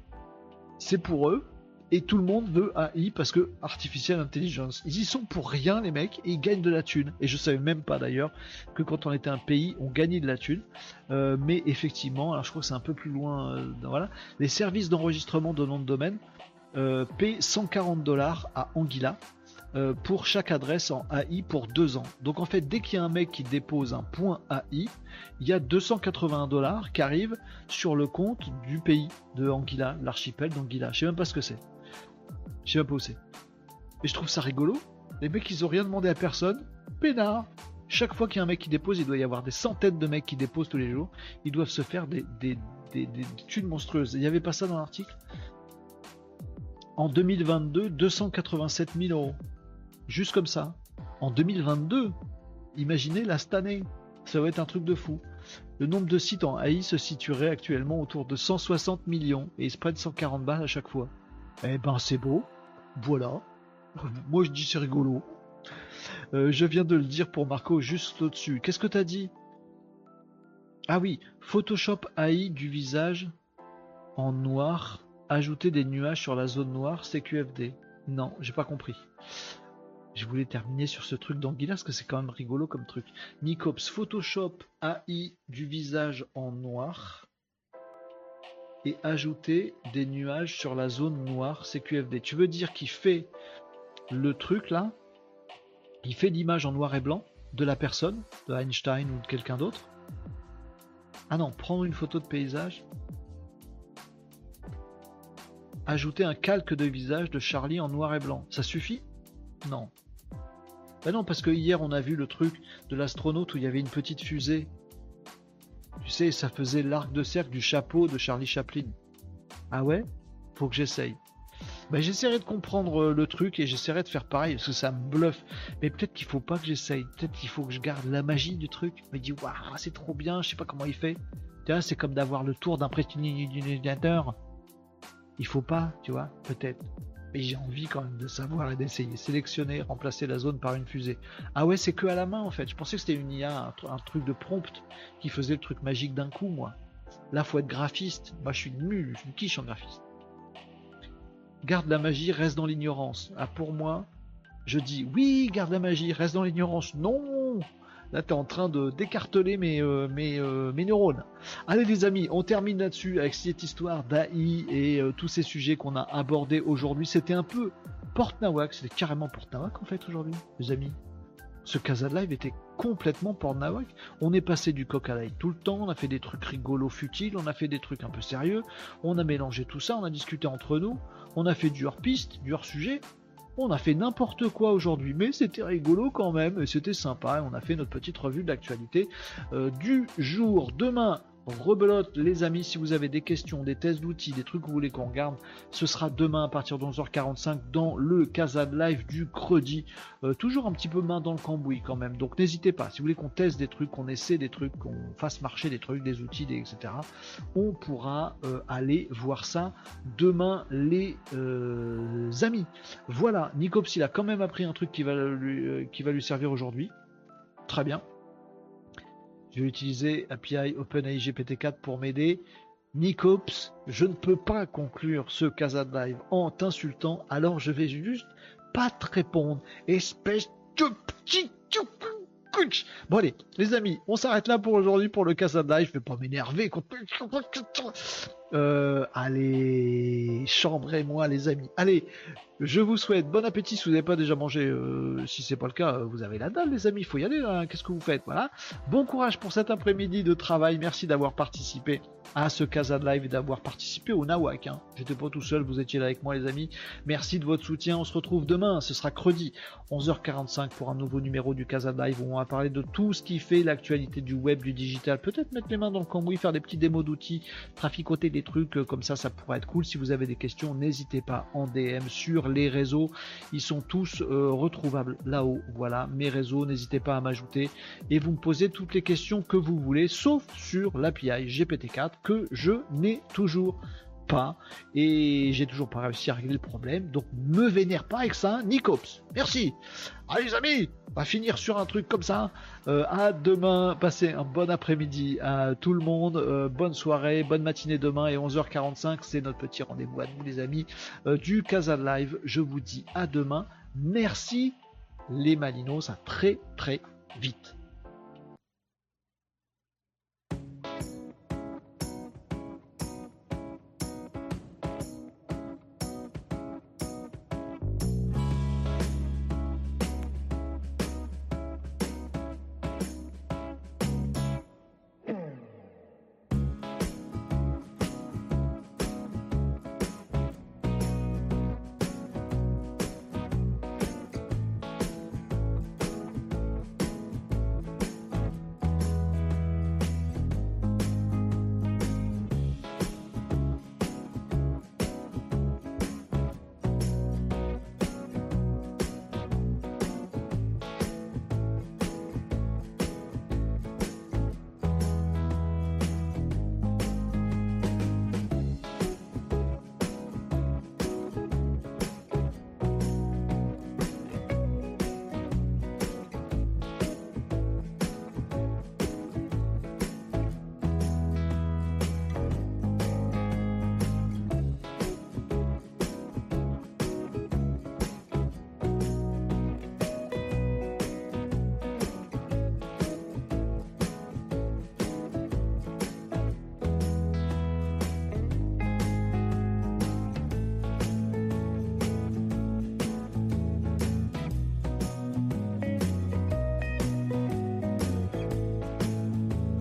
c'est pour eux. Et tout le monde veut AI parce que Artificial Intelligence. Ils y sont pour rien, les mecs, et ils gagnent de la thune. Et je savais même pas d'ailleurs que quand on était un pays, on gagnait de la thune. Euh, mais effectivement, alors je crois que c'est un peu plus loin. Euh, voilà. Les services d'enregistrement de nom de domaine euh, paient 140 dollars à Anguilla. Euh, pour chaque adresse en AI pour deux ans. Donc en fait, dès qu'il y a un mec qui dépose un point AI, il y a 280 dollars qui arrivent sur le compte du pays de Anguilla, l'archipel d'Anguilla. Je sais même pas ce que c'est. Je sais même pas où c'est. Et je trouve ça rigolo. Les mecs, ils ont rien demandé à personne. Pénard. Chaque fois qu'il y a un mec qui dépose, il doit y avoir des centaines de mecs qui déposent tous les jours. Ils doivent se faire des, des, des, des thunes monstrueuses. Il n'y avait pas ça dans l'article? En 2022, 287 000 euros. Juste comme ça. En 2022, imaginez la cette année. Ça va être un truc de fou. Le nombre de sites en AI se situerait actuellement autour de 160 millions et ils se prennent 140 balles à chaque fois. Eh ben c'est beau. Voilà. Moi je dis c'est rigolo. Euh, je viens de le dire pour Marco juste au-dessus. Qu'est-ce que t'as dit? Ah oui, Photoshop AI du visage en noir, ajouter des nuages sur la zone noire, CQFD. Non, j'ai pas compris. Je voulais terminer sur ce truc d'Anguilla parce que c'est quand même rigolo comme truc. Nicops Photoshop AI du visage en noir et ajouter des nuages sur la zone noire CQFD. Tu veux dire qu'il fait le truc là? Il fait l'image en noir et blanc de la personne, de Einstein ou de quelqu'un d'autre? Ah non, prendre une photo de paysage ajouter un calque de visage de Charlie en noir et blanc. Ça suffit? Non. Ben non, parce que hier on a vu le truc de l'astronaute où il y avait une petite fusée. Tu sais, ça faisait l'arc de cercle du chapeau de Charlie Chaplin. Ah ouais Faut que j'essaye. Ben j'essaierai de comprendre euh, le truc et j'essaierai de faire pareil parce que ça me bluffe. Mais peut-être qu'il faut pas que j'essaye. Peut-être qu'il faut que je garde la magie du truc. Je me dis, waouh, c'est trop bien, je sais pas comment il fait. c'est comme d'avoir le tour d'un prestidigitateur. Il faut pas, tu vois, peut-être. Mais j'ai envie quand même de savoir et d'essayer. Sélectionner, remplacer la zone par une fusée. Ah ouais, c'est que à la main en fait. Je pensais que c'était une IA, un, truc de prompt qui faisait le truc magique d'un coup, moi. Là, faut être graphiste. Moi, je suis nul, je suis une quiche en graphiste. Garde la magie, reste dans l'ignorance. Ah, pour moi, je dis oui, garde la magie, reste dans l'ignorance. Non, Là, tu es en train de décarteler mes, euh, euh, mes, neurones. Allez les amis, on termine là-dessus avec cette histoire d'AI et euh, tous ces sujets qu'on a abordés aujourd'hui. C'était un peu Porte Nawak, c'était carrément Porte Nawak en fait aujourd'hui, les amis. Ce Casa Live était complètement Porte Nawak. On est passé du coq à l'ail tout le temps, on a fait des trucs rigolos, futiles, on a fait des trucs un peu sérieux, on a mélangé tout ça, on a discuté entre nous, on a fait du hors-piste, du hors-sujet, on a fait n'importe quoi aujourd'hui, mais c'était rigolo quand même, et c'était sympa. On a fait notre petite revue de l'actualité euh, du jour. Demain, rebelote les amis si vous avez des questions, des tests d'outils, des trucs que vous voulez qu'on regarde, ce sera demain à partir de 11h45 dans le Casa Live du Credi. Euh, toujours un petit peu main dans le cambouis quand même, donc n'hésitez pas, si vous voulez qu'on teste des trucs, qu'on essaie des trucs, qu'on fasse marcher des trucs, des outils, etc. On pourra euh, aller voir ça demain les euh, amis. Voilà, Nicops il a quand même appris un truc qui va qui va lui servir aujourd'hui. Très bien. Je vais utiliser API OpenAI GPT-4 pour m'aider. Nicops, je ne peux pas conclure ce Casa Live en t'insultant, alors je vais juste pas te répondre. Espèce de petit Bon allez, les amis, on s'arrête là pour aujourd'hui pour le Casa Live. Je vais pas m'énerver. Euh, allez, chambrez-moi les amis. Allez, je vous souhaite bon appétit si vous n'avez pas déjà mangé. Euh, si c'est pas le cas, vous avez la dalle, les amis. Faut y aller. Qu'est-ce que vous faites Voilà. Bon courage pour cet après-midi de travail. Merci d'avoir participé à ce Casa Live et d'avoir participé au Nawak. Hein. J'étais pas tout seul, vous étiez là avec moi, les amis. Merci de votre soutien. On se retrouve demain. Ce sera credi, 11h45 pour un nouveau numéro du Casa Live où on va parler de tout ce qui fait l'actualité du web, du digital. Peut-être mettre les mains dans le cambouis, faire des petits démos d'outils, traficoter des trucs euh, comme ça, ça pourrait être cool. Si vous avez des questions, n'hésitez pas en DM sur les réseaux. Ils sont tous euh, retrouvables là-haut. Voilà, mes réseaux, n'hésitez pas à m'ajouter et vous me posez toutes les questions que vous voulez, sauf sur l'API GPT-4 que je n'ai toujours et j'ai toujours pas réussi à régler le problème. Donc me vénère pas avec ça, Nicops. Merci. Allez les amis, on va finir sur un truc comme ça. Euh, à demain, passez un bon après-midi à tout le monde. Euh, bonne soirée, bonne matinée demain et 11h45, c'est notre petit rendez-vous à nous les amis euh, du Casa Live. Je vous dis à demain. Merci les Malinos, à très très vite.